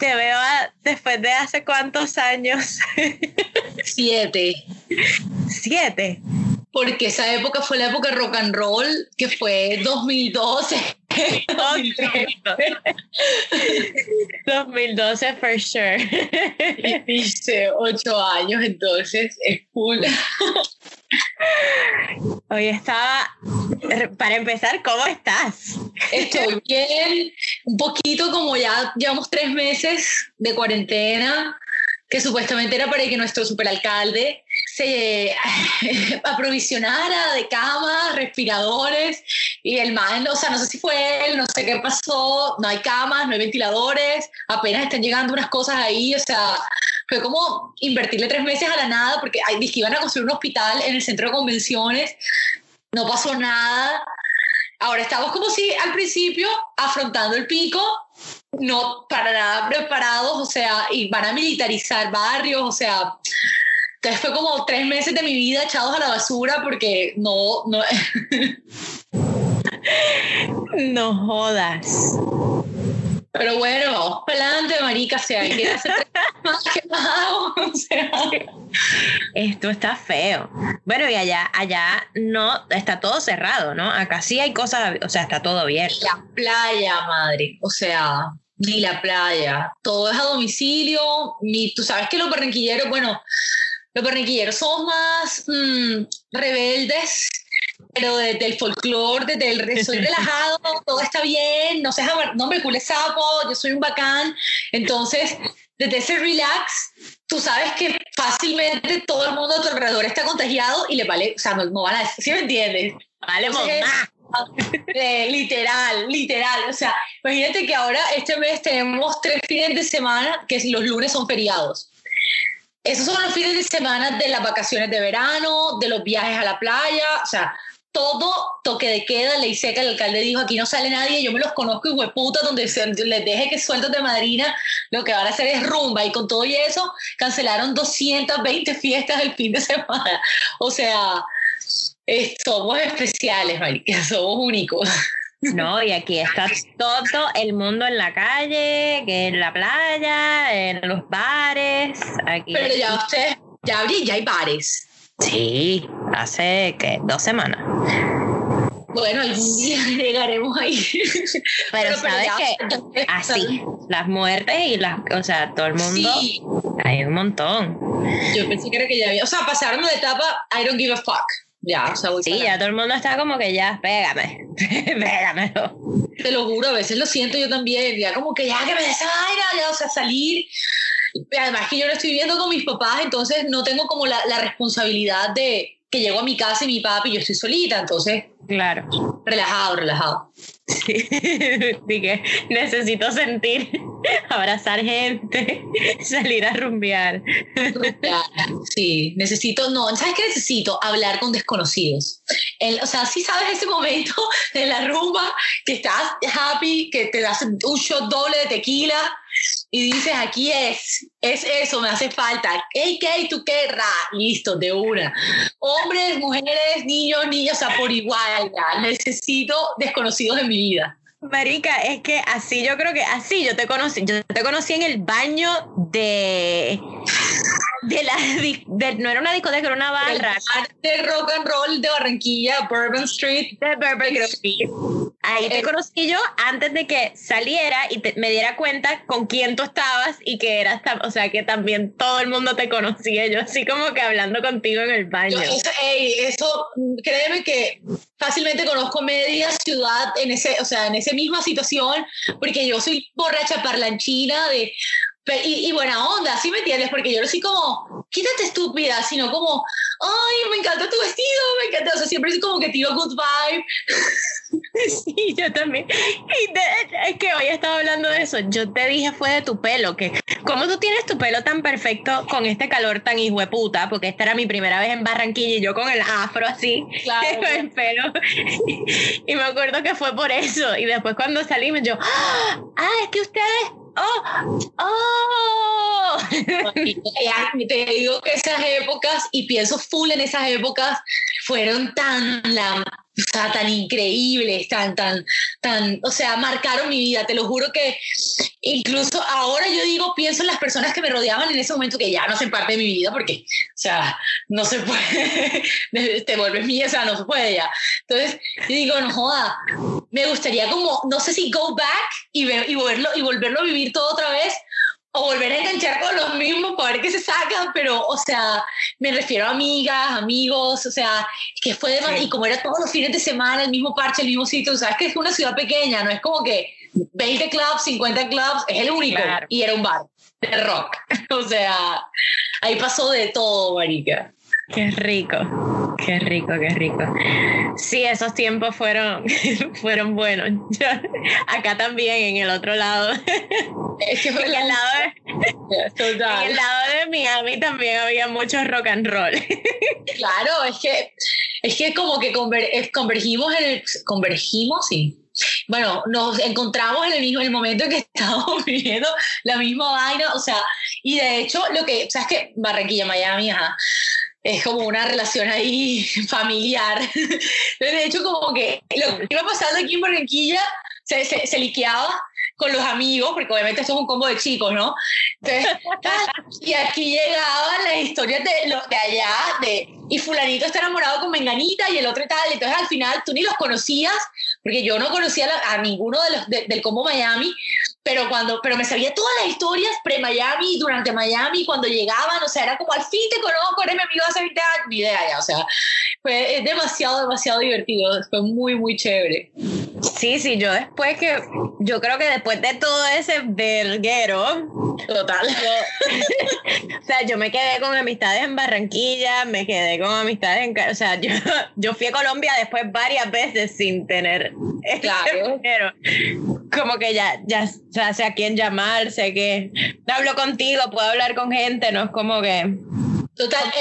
te veo después de hace cuántos años. Siete. Siete. Porque esa época fue la época rock and roll, que fue 2012. 2012 for sure. Dice ocho años, entonces es cool. Hoy estaba, para empezar, ¿cómo estás? Estoy bien, un poquito como ya llevamos tres meses de cuarentena, que supuestamente era para que nuestro superalcalde se aprovisionara de camas, respiradores, y el man, o sea, no sé si fue él, no sé qué pasó, no hay camas, no hay ventiladores, apenas están llegando unas cosas ahí, o sea, fue como invertirle tres meses a la nada, porque hay, que iban a construir un hospital en el centro de convenciones, no pasó nada. Ahora estamos como si al principio afrontando el pico, no para nada preparados, o sea, y van a militarizar barrios, o sea, entonces fue como tres meses de mi vida echados a la basura porque no, no. no jodas. Pero bueno, adelante, marica, sea, que hace más que o sea. Esto está feo. Bueno, y allá, allá no, está todo cerrado, ¿no? Acá sí hay cosas, o sea, está todo abierto. La playa, madre, o sea, ni la playa. Todo es a domicilio, ni, tú sabes que los barranquilleros, bueno, los barranquilleros somos más mm, rebeldes pero desde el folclore, desde el soy relajado, todo está bien, no sé, no me cule sapo, yo soy un bacán. Entonces, desde ese relax, tú sabes que fácilmente todo el mundo a tu alrededor está contagiado y le vale, o sea, no, van a decir, ¿sí me entiendes? Vale, eh, literal, literal. O sea, imagínate que ahora este mes tenemos tres fines de semana que los lunes son feriados. Esos son los fines de semana de las vacaciones de verano, de los viajes a la playa. O sea, todo toque de queda, ley seca, el alcalde dijo, aquí no sale nadie, yo me los conozco y hueputa, donde se, les deje que sueltos de madrina, lo que van a hacer es rumba, y con todo y eso, cancelaron 220 fiestas el fin de semana. O sea, somos especiales, marica, somos únicos. No, y aquí está todo el mundo en la calle, que en la playa, en los bares. Aquí Pero ya usted, ya abrí, ya hay bares. Sí, hace ¿qué? dos semanas. Bueno, algún día llegaremos ahí. Pero, sabes que así, las muertes y las, o sea, todo el mundo, sí. hay un montón. Yo pensé que era que ya había, o sea, pasaron la etapa I don't give a fuck. Ya, o sea, sí, ya todo el mundo está como que ya, pégame, pégame. Te lo juro, a veces lo siento yo también, ya como que ya que me des ya, o sea, salir además que yo lo estoy viendo con mis papás, entonces no tengo como la, la responsabilidad de que llego a mi casa y mi papi yo estoy solita, entonces... Claro. Relajado, relajado. Sí, dije, necesito sentir, abrazar gente, salir a rumbear. Sí, necesito, no, ¿sabes qué necesito? Hablar con desconocidos. El, o sea, sí sabes ese momento de la rumba que estás happy, que te das un shot doble de tequila y dices, aquí es, es eso, me hace falta. ¿Qué, qué, tú qué, ra? Listo, de una. Hombres, mujeres, niños, niñas, o sea, por igual, ya. Necesito desconocidos en mi vida. Marica, es que así yo creo que así yo te conocí, yo te conocí en el baño de de la de, no era una discoteca, era una barra. De rock and roll de Barranquilla, Bourbon Street. De Bourbon Street. Ahí te conocí yo antes de que saliera y me diera cuenta con quién tú estabas y que eras, o sea, que también todo el mundo te conocía. Yo así como que hablando contigo en el baño. eso, eso, créeme que fácilmente conozco media ciudad en ese, o sea, en esa misma situación, porque yo soy borracha parlanchina de y, buena onda, ¿sí me entiendes? Porque yo no soy como, quítate estúpida, sino como, ay, me encanta tu vestido, me encanta, o sea, siempre es como que tiro good vibe. Sí, yo también. Y es que hoy estaba hablando de eso. Yo te dije fue de tu pelo, que como tú tienes tu pelo tan perfecto con este calor tan hijueputa, porque esta era mi primera vez en Barranquilla y yo con el afro así, claro. el pelo. Y me acuerdo que fue por eso. Y después cuando salimos yo, ah, es que ustedes ¡Oh! ¡Oh! te digo que esas épocas, y pienso full en esas épocas, fueron tan la o sea, tan increíbles, tan, tan, tan, o sea, marcaron mi vida. Te lo juro que incluso ahora yo digo, pienso en las personas que me rodeaban en ese momento que ya no hacen parte de mi vida porque, o sea, no se puede, te vuelves mía, o sea, no se puede ya. Entonces, yo digo, no joda, me gustaría como, no sé si go back y, ver, y, volverlo, y volverlo a vivir todo otra vez o volver a enganchar con los mismos para ver qué se sacan, pero, o sea, me refiero a amigas, amigos, o sea, que fue de y como era todos los fines de semana, el mismo parche, el mismo sitio, sabes que es una ciudad pequeña, no es como que 20 clubs, 50 clubs, es el único, y era un bar de rock, o sea, ahí pasó de todo, marica. Qué rico, qué rico, qué rico. Sí, esos tiempos fueron, fueron buenos. acá también, en el otro lado. Es que en, el lado de, en el lado de Miami también había mucho rock and roll. Claro, es que, es que como que convergimos en el... Convergimos, sí bueno, nos encontramos en el mismo el momento en que estábamos viviendo la misma vaina, o sea, y de hecho, lo que, sabes que Barranquilla, Miami, ajá, es como una relación ahí familiar. de hecho, como que lo que iba pasando aquí en Barranquilla se, se, se liqueaba con los amigos, porque obviamente esto es un combo de chicos, ¿no? Entonces, y aquí llegaban las historias de los de allá, de, y fulanito está enamorado con Menganita y el otro tal, entonces al final tú ni los conocías, porque yo no conocía a ninguno de los del combo Miami, pero cuando pero me sabía todas las historias pre-Miami, durante Miami, cuando llegaban, o sea, era como al fin te conozco, eres mi amigo hace 20 años, ni idea ya, o sea, fue demasiado, demasiado divertido, fue muy, muy chévere. Sí, sí, yo después que, yo creo que después de todo ese verguero, total, o sea, yo me quedé con amistades en Barranquilla, me quedé con amistades en, o sea, yo, yo fui a Colombia después varias veces sin tener claro. pero como que ya, ya sé a quién llamar, sé que hablo contigo, puedo hablar con gente, no es como que Total,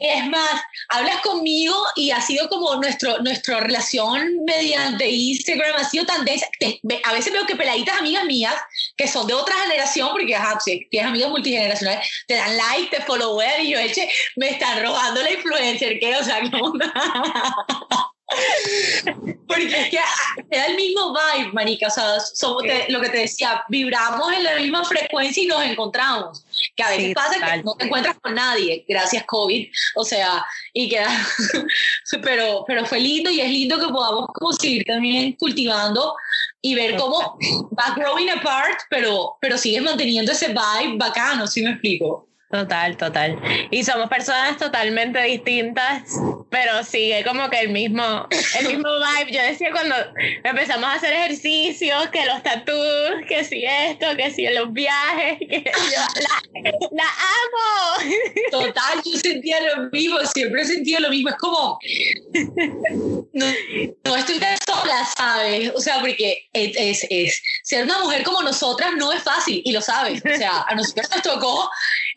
es más, hablas conmigo y ha sido como nuestro, nuestra relación mediante Instagram, ha sido tan densa. A veces veo que peladitas amigas mías, que son de otra generación, porque ajá, si tienes amigas multigeneracionales, te dan like, te follower y yo, eche, me están robando la influencer, ¿qué? O sea, ¿cómo? Porque es que da el mismo vibe, marica. O sea, somos lo que te decía, vibramos en la misma frecuencia y nos encontramos. Que a veces pasa que no te encuentras con nadie, gracias COVID. O sea, y queda. pero, pero fue lindo y es lindo que podamos como seguir también cultivando y ver cómo va growing apart, pero, pero sigues manteniendo ese vibe bacano, si me explico. Total, total. Y somos personas totalmente distintas, pero sigue como que el mismo, el mismo vibe. Yo decía cuando empezamos a hacer ejercicios, que los tatuos, que si esto, que si los viajes, que yo la, amo. Total, yo sentía lo mismo, siempre he sentido lo mismo. Es como, no, no estoy tan sola, ¿sabes? O sea, porque es, es, es, ser una mujer como nosotras no es fácil, y lo sabes. O sea, a nosotros nos tocó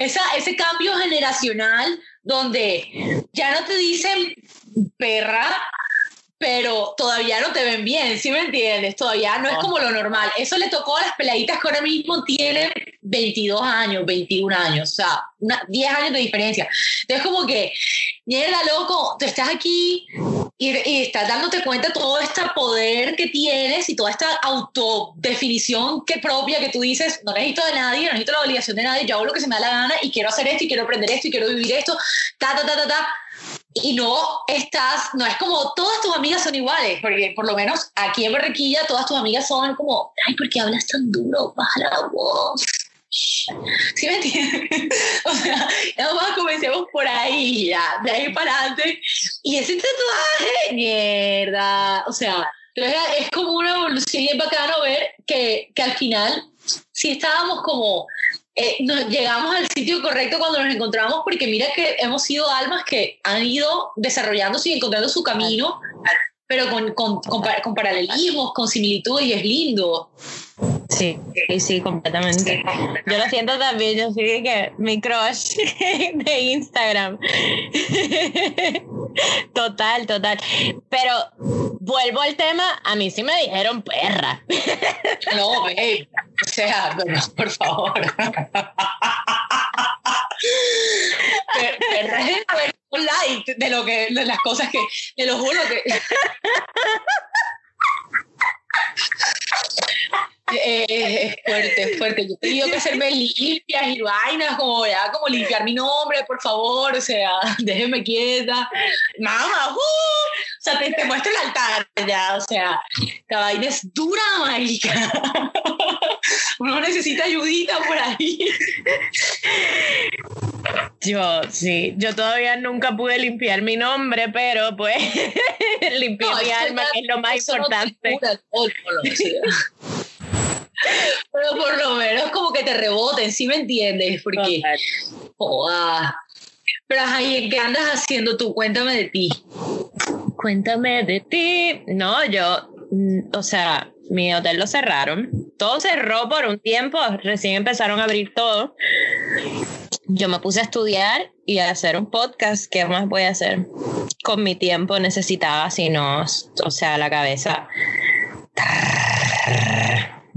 esa, ese cambio generacional donde ya no te dicen perra, pero todavía no te ven bien, ¿sí me entiendes? Todavía no es como lo normal. Eso le tocó a las peladitas que ahora mismo tienen 22 años, 21 años, o sea, una, 10 años de diferencia. Entonces, como que, mierda, loco, tú estás aquí y, y, estás dándote cuenta de todo este poder que tienes y toda esta autodefinición que propia que tú dices, no necesito de nadie, no necesito la obligación de nadie, yo hago lo que se me da la gana y quiero hacer esto y quiero aprender esto y quiero vivir esto, ta, ta, ta, ta, ta y no estás, no es como todas tus amigas son iguales, porque por lo menos aquí en Barranquilla todas tus amigas son como, ay, ¿por qué hablas tan duro? Baja la voz. ¿Sí me entiendes? o sea, vamos comencemos por ahí, ya, de ahí para adelante. Y ese tatuaje, mierda. O sea, es como una evolución y es bacano ver que, que al final sí estábamos como eh, nos llegamos al sitio correcto cuando nos encontramos, porque mira que hemos sido almas que han ido desarrollándose y encontrando su camino, pero con, con, con, paralelismos, con similitudes, y es lindo. Sí, sí, sí, completamente. Yo lo siento también, yo sí que mi crush de Instagram. Total, total. Pero vuelvo al tema, a mí sí me dijeron perra. No, babe. O sea, por favor. perra es light de lo que, de las cosas que, te lo juro que. Eh, es fuerte, es fuerte. Yo he tenido que hacerme limpias y vainas, como ya, como limpiar mi nombre, por favor, o sea, déjeme quieta. Mamá, uh, o sea, te, te, muestro el altar ya, o sea, esta vaina es dura, marica. Uno necesita ayudita por ahí. Yo, sí, yo todavía nunca pude limpiar mi nombre, pero pues limpié mi alma, que es lo más importante. Pero por lo menos como que te reboten, ¿sí me entiendes? Porque, pero ahí, ¿qué andas haciendo tú? Cuéntame de ti. Cuéntame de ti. No, yo, mm, o sea, mi hotel lo cerraron. Todo cerró por un tiempo, recién empezaron a abrir todo. Yo me puse a estudiar y a hacer un podcast. ¿Qué más voy a hacer? Con mi tiempo necesitaba, si no, o sea, la cabeza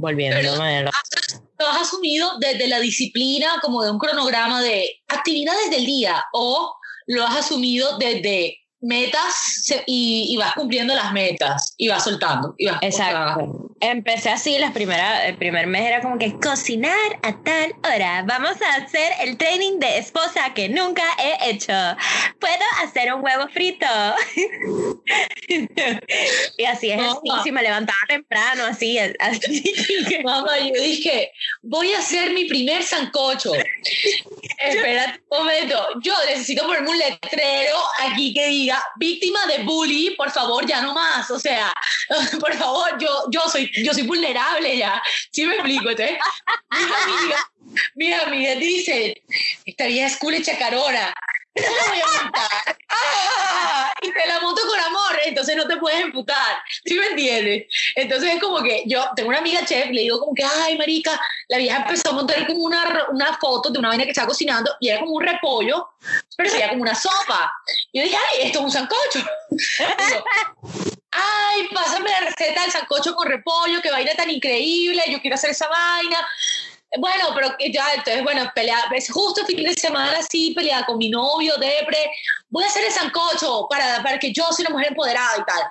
volviendo. ¿Lo has asumido desde la disciplina como de un cronograma de actividades del día o lo has asumido desde metas y, vas cumpliendo las metas y vas soltando. Y vas Exacto. Empecé así, las el primer mes era como que cocinar a tal hora. Vamos a hacer el training de esposa que nunca he hecho. Puedo hacer un huevo frito. y así es. Si me levantaba temprano, así. así. Mamá, yo dije, voy a hacer mi primer sancocho. Espérate un momento. Yo necesito ponerme un letrero aquí que diga víctima de bully, por favor, ya no más. O sea, por favor, yo, yo, soy, yo soy vulnerable ya. ¿Sí me explico? Entonces, mi amiga, mi amiga dice, esta vieja es cool chacarora la voy a montar. ¡Ah! Y te la monto con amor, entonces no te puedes emputar. ¿Sí me entiendes? Entonces es como que yo tengo una amiga chef, le digo como que, ay, marica, la vieja empezó a montar como una, una foto de una vaina que estaba cocinando y era como un repollo, pero sería como una sopa. Y yo dije, ay, esto es un sancocho. ay, pásame la receta del sancocho con repollo, qué vaina tan increíble, yo quiero hacer esa vaina. Bueno, pero ya, entonces, bueno, pelea, es justo fin de semana así, peleada con mi novio, depre, voy a hacer el sancocho para, para que yo sea una mujer empoderada y tal.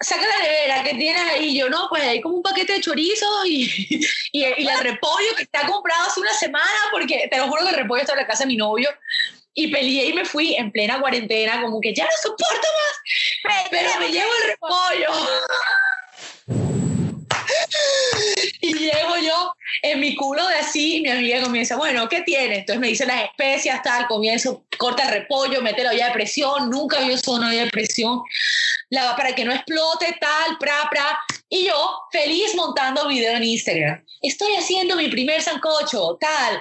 Saca la nevera que tienes ahí, yo no, pues hay como un paquete de chorizos y, y, y el repollo que está comprado hace una semana, porque te lo juro que el repollo está en la casa de mi novio, y peleé y me fui en plena cuarentena, como que ya no soporto más, pero me llevo el repollo. y llego yo en mi culo de así, y mi amiga comienza, bueno, ¿qué tiene? Entonces me dice las especias, tal, comienzo, corta el repollo, mete la olla de presión, nunca había usado una olla de presión, la, para que no explote, tal, pra, pra. Y yo, feliz montando video en Instagram. Estoy haciendo mi primer sancocho, tal.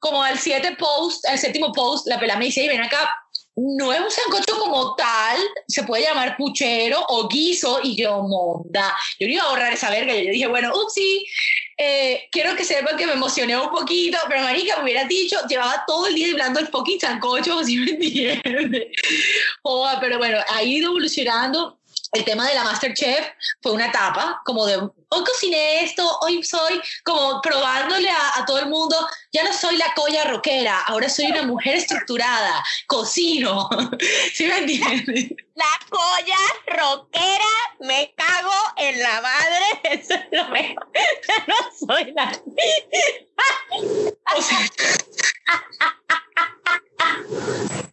Como al siete post, al séptimo post, la pela me dice, ven acá, no es un sancocho como tal, se puede llamar puchero o guiso, y yo, monda, yo no iba a ahorrar esa verga, yo dije, bueno, upsi, eh, quiero que sepan que me emocioné un poquito, pero marica, me hubiera dicho, llevaba todo el día hablando el fucking sancocho, si me entiendes. pero bueno, ha ido evolucionando, el tema de la Masterchef fue una etapa como de hoy cociné esto, hoy soy como probándole a, todo el mundo, ya no soy la colla rockera, ahora soy una mujer estructurada, cocino, ¿sí me entiendes? La colla rockera, me cago en la madre, eso es lo mejor, no soy la... o sea...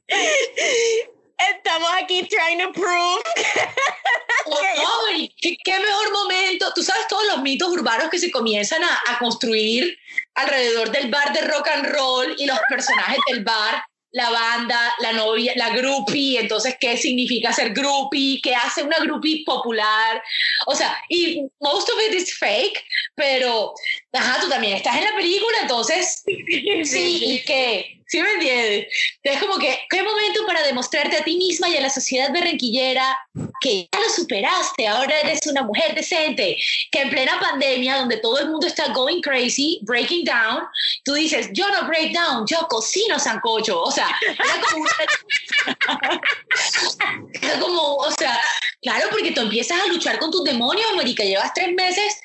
Estamos aquí trying to prove. ¿qué, mejor momento. Tú sabes todos los mitos urbanos que se comienzan a, a construir alrededor del bar de rock and roll y los personajes del bar la banda, la novia, la groupie, entonces qué significa ser groupie, qué hace una groupie popular, o sea, y most of it is fake, pero, ajá, tú también estás en la película, entonces, sí, y qué, ¿sí me entiendes? Es como que, qué momento para demostrarte a ti misma y a la sociedad berrenquillera que ya lo superaste, ahora eres una mujer decente, que en plena pandemia, donde todo el mundo está going crazy, breaking down, tú dices, yo no break down, yo cocino sancocho, o sea, era como, era como, o sea, claro, porque tú empiezas a luchar con tus demonios, América, llevas tres meses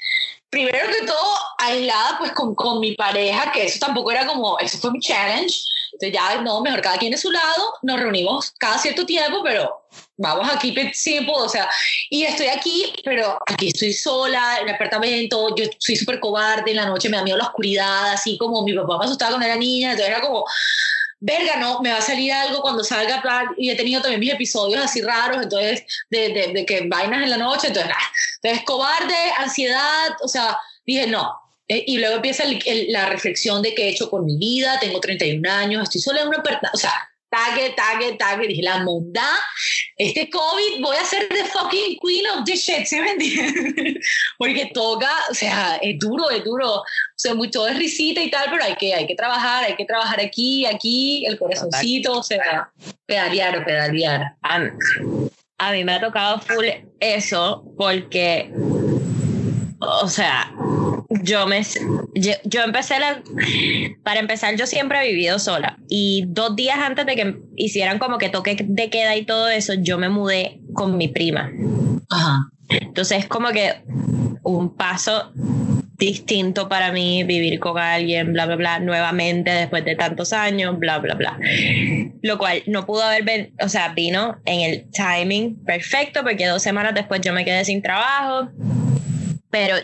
primero que todo, aislada pues con, con, mi pareja, que eso tampoco era como, eso fue mi challenge, Entonces ya, no, mejor cada quien de su lado, nos reunimos cada cierto tiempo, pero vamos aquí simple, o sea, y estoy aquí, pero aquí estoy sola, en el apartamento, yo soy súper cobarde, en la noche me da miedo la oscuridad, así como mi papá me asustaba cuando era niña, entonces era como, verga, no, me va a salir algo cuando salga, y he tenido también mis episodios así raros, entonces, de, de, de que vainas en la noche, entonces, ah, entonces, cobarde, ansiedad, o sea, dije, no. Eh, y luego empieza la reflexión de qué he hecho con mi vida, tengo 31 años, estoy sola en una o sea, tague, tague, tague, dije, la monda, este COVID, voy a ser the fucking queen of this shit, ¿sí me entiendes? Porque toca, o sea, es duro, es duro, sea, mucho es risita y tal, pero hay que, hay que trabajar, hay que trabajar aquí, aquí, el corazoncito, o sea, pedalear, pedalear. A mí me ha tocado full eso porque, o sea, yo me yo, empecé la, para empezar yo siempre he vivido sola y dos días antes de que hicieran como que toque de queda y todo eso yo me mudé con mi prima Ajá. entonces es como que un paso distinto para mí vivir con alguien bla bla bla nuevamente después de tantos años bla bla bla. Lo cual no pudo haber o sea vino en el timing perfecto porque dos semanas después yo me quedé sin trabajo pero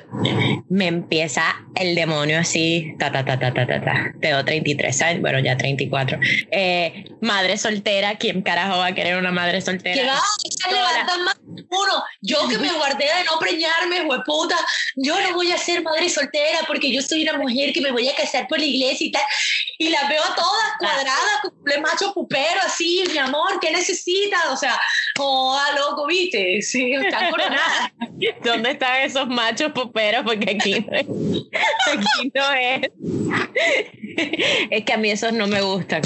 me empieza el demonio así, ta, ta, ta, ta, ta, ta, ta. Tengo 33 años, bueno, ya 34. Eh, madre soltera, ¿quién carajo va a querer una madre soltera? ¿Qué va? Se levantan más uno. Yo que me guardé de no preñarme, hueputa, yo no voy a ser madre soltera porque yo soy una mujer que me voy a casar por la iglesia y tal. Y las veo todas cuadradas, con el macho pupero, así, mi amor, ¿qué necesitas? O sea, oh, loco, viste, sí, están coronadas. ¿Dónde están esos machos puperos? Porque aquí no es. Aquí no es. Es que a mí esos no me gustan.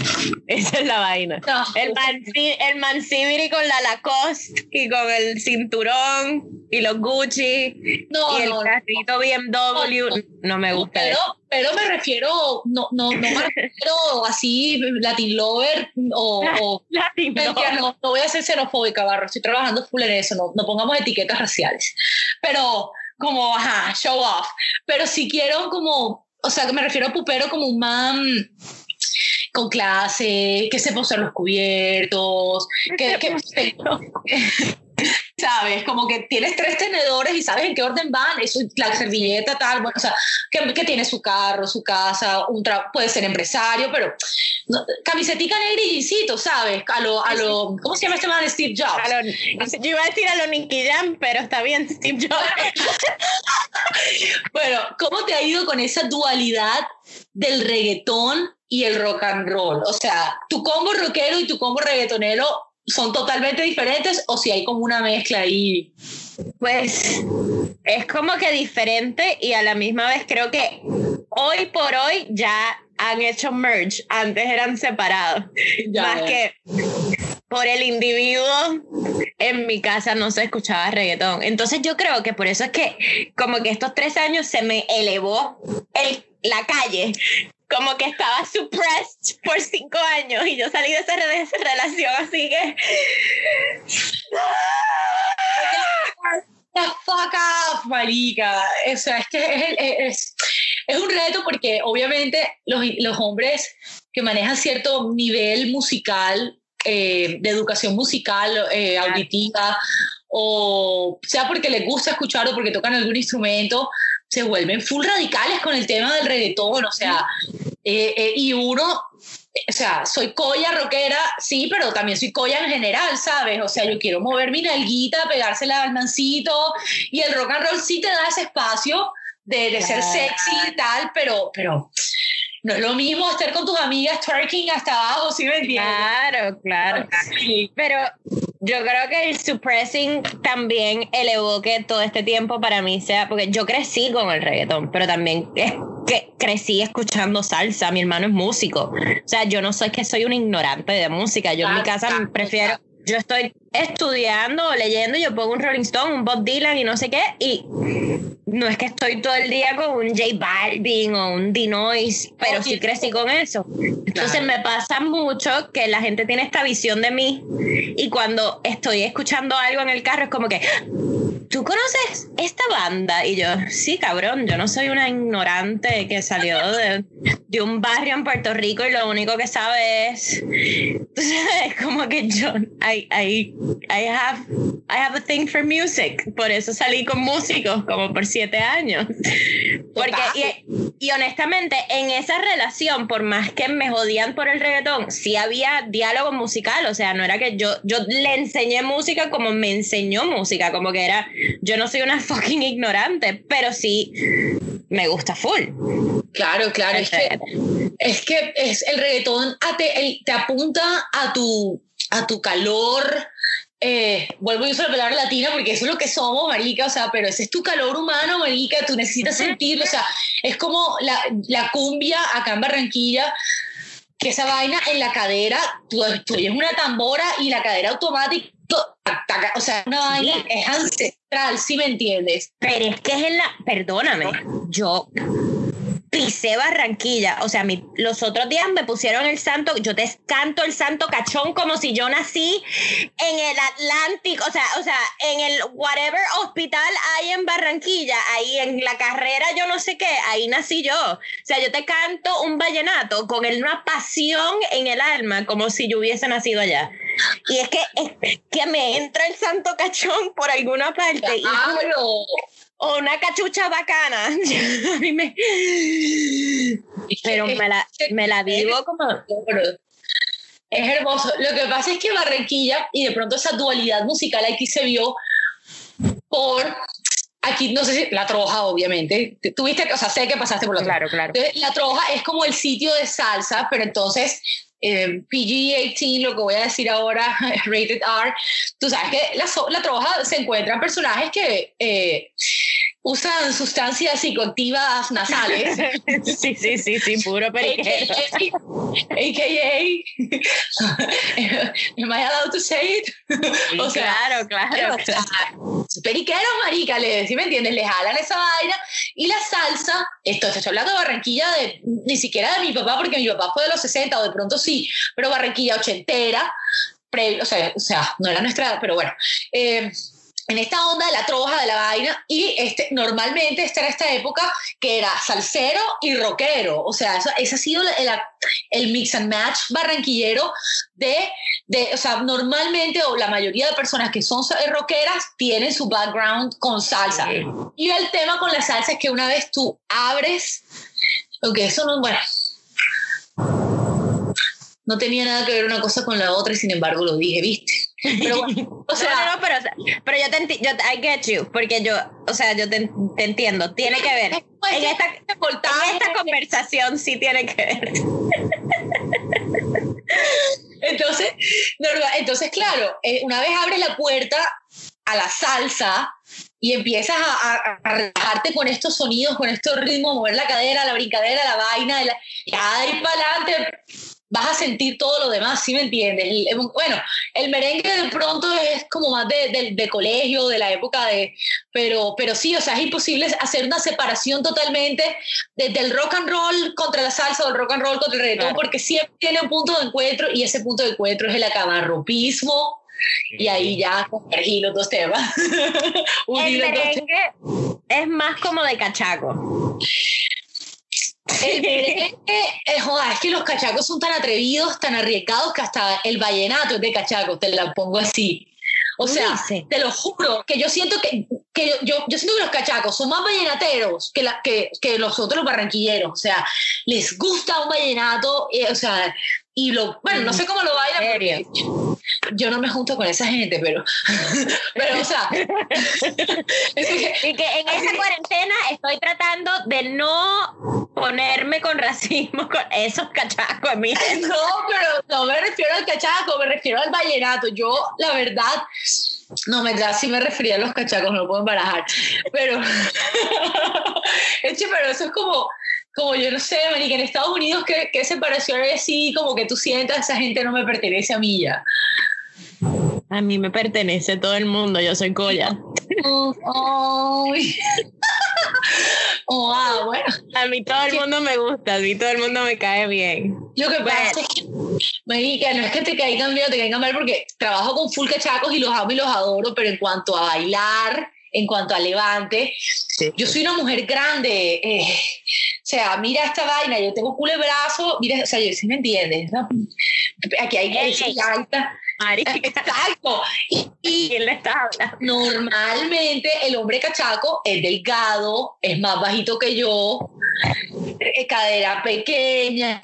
Esa es la vaina. el, man, el con la Lacoste y con el cinturón y los Gucci no, y el carrito BMW no, me gusta. Pero, pero me refiero, no, no, no me refiero así Latin Lover o, Latin No, no voy a ser xenofóbica, Barro, estoy trabajando full en eso, no, no pongamos etiquetas raciales. Pero como, ajá, show off. Pero si quiero como, o sea, que me refiero a pupero como un man con clase, que sepa usar los cubiertos, que, que, ¿sabes? Como que tienes tres tenedores y sabes en qué orden van, eso, la servilleta, tal, bueno, o sea, que, que tiene su carro, su casa, un puede ser empresario, pero no, camisetica negra y jeansito, ¿sabes? A lo, a lo, ¿cómo se llama este man? Steve Jobs. yo iba a decir a lo Nicky Jam, pero está bien, Steve Jobs. bueno, ¿cómo te ha ido con esa dualidad del reggaetón y el rock and roll? O sea, tu combo rockero y tu combo reggaetonero son totalmente diferentes o si hay como una mezcla ahí? Pues es como que diferente y a la misma vez creo que hoy por hoy ya han hecho merge, antes eran separados, más que por el individuo en mi casa no se escuchaba reggaetón. Entonces yo creo que por eso es que como que estos tres años se me elevó el, la calle como que estaba suppressed por cinco años y yo salí de esa, relación, así que... The fuck off, marica. O sea, es que es, es, un reto porque obviamente los, los, hombres que manejan cierto nivel musical, eh, de educación musical, eh, auditiva, o sea porque les gusta escuchar o porque tocan algún instrumento, se vuelven full radicales con el tema del reggaetón, o sea, eh, eh, y uno, o sea, soy coya rockera, sí, pero también soy coya en general, ¿sabes? O sea, yo quiero mover mi nalguita, pegársela al mancito, y el rock and roll sí te da ese espacio de, de ser sexy y tal, pero, pero no es lo mismo estar con tus amigas twerking hasta abajo, ¿sí me entiendes? Claro, claro. Pero yo creo que el suppressing también elevó que todo este tiempo para mí sea, porque yo crecí con el reggaetón, pero también es que crecí escuchando salsa, mi hermano es músico, o sea, yo no soy que soy un ignorante de música, yo en mi casa prefiero yo estoy estudiando o leyendo, yo pongo un Rolling Stone, un Bob Dylan y no sé qué, y no es que estoy todo el día con un J Balvin o un D-Noise, pero sí crecí con eso. Entonces me pasa mucho que la gente tiene esta visión de mí y cuando estoy escuchando algo en el carro es como que, ¿tú conoces esta banda? Y yo, sí, cabrón, yo no soy una ignorante que salió de de un barrio en Puerto Rico y lo único que sabe es, es como que yo, I, I, I, have, I have a thing for music, por eso salí con músicos como por siete años. Porque, y, y, honestamente, en esa relación, por más que me jodían por el reggaetón, sí había diálogo musical, o sea, no era que yo, yo le enseñé música como me enseñó música, como que era, yo no soy una fucking ignorante, pero sí me gusta full. Claro, claro, es que, es que es el reggaetón te, te apunta a tu, a tu calor, eh, vuelvo a usar la palabra latina porque eso es lo que somos, marica, o sea, pero ese es tu calor humano, marica, tú necesitas sentirlo, o sea, es como la, la cumbia acá en Barranquilla, que esa vaina en la cadera, tú, tú oyes una tambora y la cadera automática, o sea, una vaina es ancestral, ¿sí me entiendes? Pero es que es en la, perdóname, yo pisé Barranquilla. O sea, mi, los otros días me pusieron el santo, yo te canto el santo cachón como si yo nací en el Atlántico, o sea, o sea, en el whatever hospital hay en Barranquilla, ahí en la carrera yo no sé qué, ahí nací yo. O sea, yo te canto un vallenato con una pasión en el alma como si yo hubiese nacido allá. Y es que, que me entra el santo cachón por alguna parte. Claro o una cachucha bacana. a mí me... Pero me la, me la vivo como... Es hermoso. Lo que pasa es que Barranquilla, y de pronto esa dualidad musical aquí se vio por aquí no sé si la troja obviamente tuviste o sea sé que pasaste por la claro claro la troja es como el sitio de salsa pero entonces eh, PG-18, lo que voy a decir ahora, rated R, tú sabes que la, la troja se encuentran personajes que eh, usan sustancias psicoactivas nasales. sí, sí, sí, sí, puro periquero. AKA, am I allowed to say it? o sea, claro, claro. periqueros, marica, ¿sí me entiendes? Le jalan esa vaina y la salsa, esto estoy hablando de Barranquilla, de, ni siquiera de mi papá, porque mi papá fue de los 60 o de pronto sí, pero Barranquilla ochentera, o, sea, o sea, no era nuestra, pero bueno. Eh, en esta onda de la troja, de la vaina, y este, normalmente esta era esta época que era salsero y rockero, o sea, eso, ese ha sido el, el, mix and match barranquillero de, de, o sea, normalmente o la mayoría de personas que son rockeras tienen su background con salsa. Y el tema con la salsa es que una vez tú abres, aunque eso no, bueno, no tenía nada que ver una cosa con la otra y sin embargo lo dije, ¿viste? Pero bueno, o sea, no, pero, pero yo te yo, I get you, porque yo, o sea, yo te, te entiendo, tiene que ver. en esta, en esta conversación sí tiene que ver. Entonces, entonces claro, eh, una vez abres la puerta a la salsa y empiezas a, a, relajarte con estos sonidos, con estos ritmos, mover la cadera, la brincadera, la vaina, la, ya ir para adelante vas a sentir todo lo demás, ¿sí me entiendes? bueno, el merengue de pronto es como más de, de, colegio, de la época de... Pero, pero sí, o sea, es imposible hacer una separación totalmente desde el rock and roll contra la salsa o el rock and roll contra el reggaetón, porque siempre tiene un punto de encuentro y ese punto de encuentro es el acabarropismo y ahí ya convergí los dos temas. el merengue es más como de cachaco. El merengue, eh, joda, es que los cachacos son tan atrevidos, tan arriesgados que hasta el vallenato es de cachacos, te la pongo así. O sea, te lo juro, que yo siento que, que yo, yo, siento que los cachacos son más vallenateros que, la, que, que los otros barranquilleros. O sea, les gusta un vallenato, eh, o sea, y lo, bueno, no sé cómo lo bailan, yo no me junto con esa gente, pero, pero o sea, y que en esa cuarentena estoy tratando de no ponerme con racismo con esos cachacos. Mira. No, pero no me refiero al cachaco, me refiero al vallenato. Yo, la verdad, no, me da, sí me refería a los cachacos, no lo puedo barajar. Pero, pero eso es como, como yo no sé, que en Estados Unidos, ¿qué, qué separación es así? Como que tú sientas, esa gente no me pertenece a mí ya. A mí me pertenece todo el mundo, yo soy Coya. Oh, oh, bueno. A mí todo el mundo me gusta, a mí todo el mundo me cae bien. Lo que pasa es que, marica, no es que te caigan bien o te caigan mal, porque trabajo con full cachacos y los amo y los adoro, pero en cuanto a bailar, en cuanto a levante, yo soy una mujer grande. Eh, sea, mira esta vaina, yo tengo culo de brazo, mira, o sea, yo sí me entiendes, ¿no? Aquí hay que alta. Exacto. Y, ¿Quién le está hablando? Normalmente el hombre cachaco es delgado, es más bajito que yo, eh, cadera pequeña,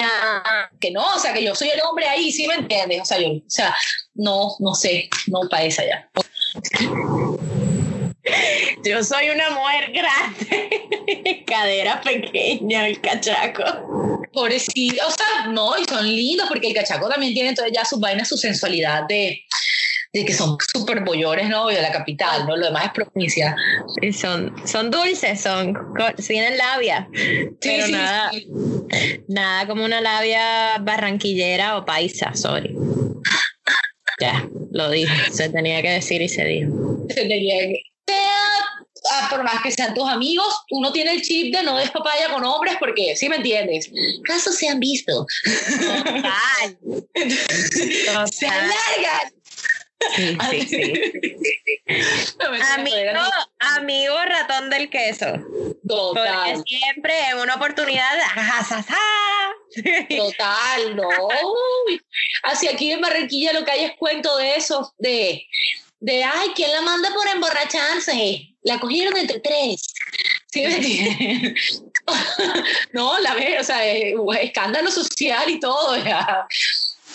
que no, o sea, que yo soy el hombre ahí, ¿sí me entiendes? O sea, yo, o sea, no, no sé, no para esa ya. Yo soy una mujer grande, cadera pequeña, el cachaco. Pobrecito, o sea, no, y son lindos porque el cachaco también tiene entonces ya sus vainas, su sensualidad de, de que son súper bollores, ¿no? De la capital, ¿no? Lo demás es provincia. Y son, son dulces, son, tienen labia, pero nada, nada como una labia barranquillera o paisa, sorry. Ya, lo dije, se tenía que decir y se dijo. Se tenía que por más que sean tus amigos, uno tiene el chip de no despapaya con hombres porque, ¿sí me entiendes? Casos se han visto. Total. Se alargan. Sí, sí, sí. amigo, amigo ratón del queso. Total. Porque siempre en una oportunidad, Total, no. Así aquí en Barranquilla lo que hay es cuento de eso, de de, ay, ¿quién la manda por emborracharse? La cogieron entre tres. ¿Sí me no, la ve, o sea, escándalo social y todo, ya.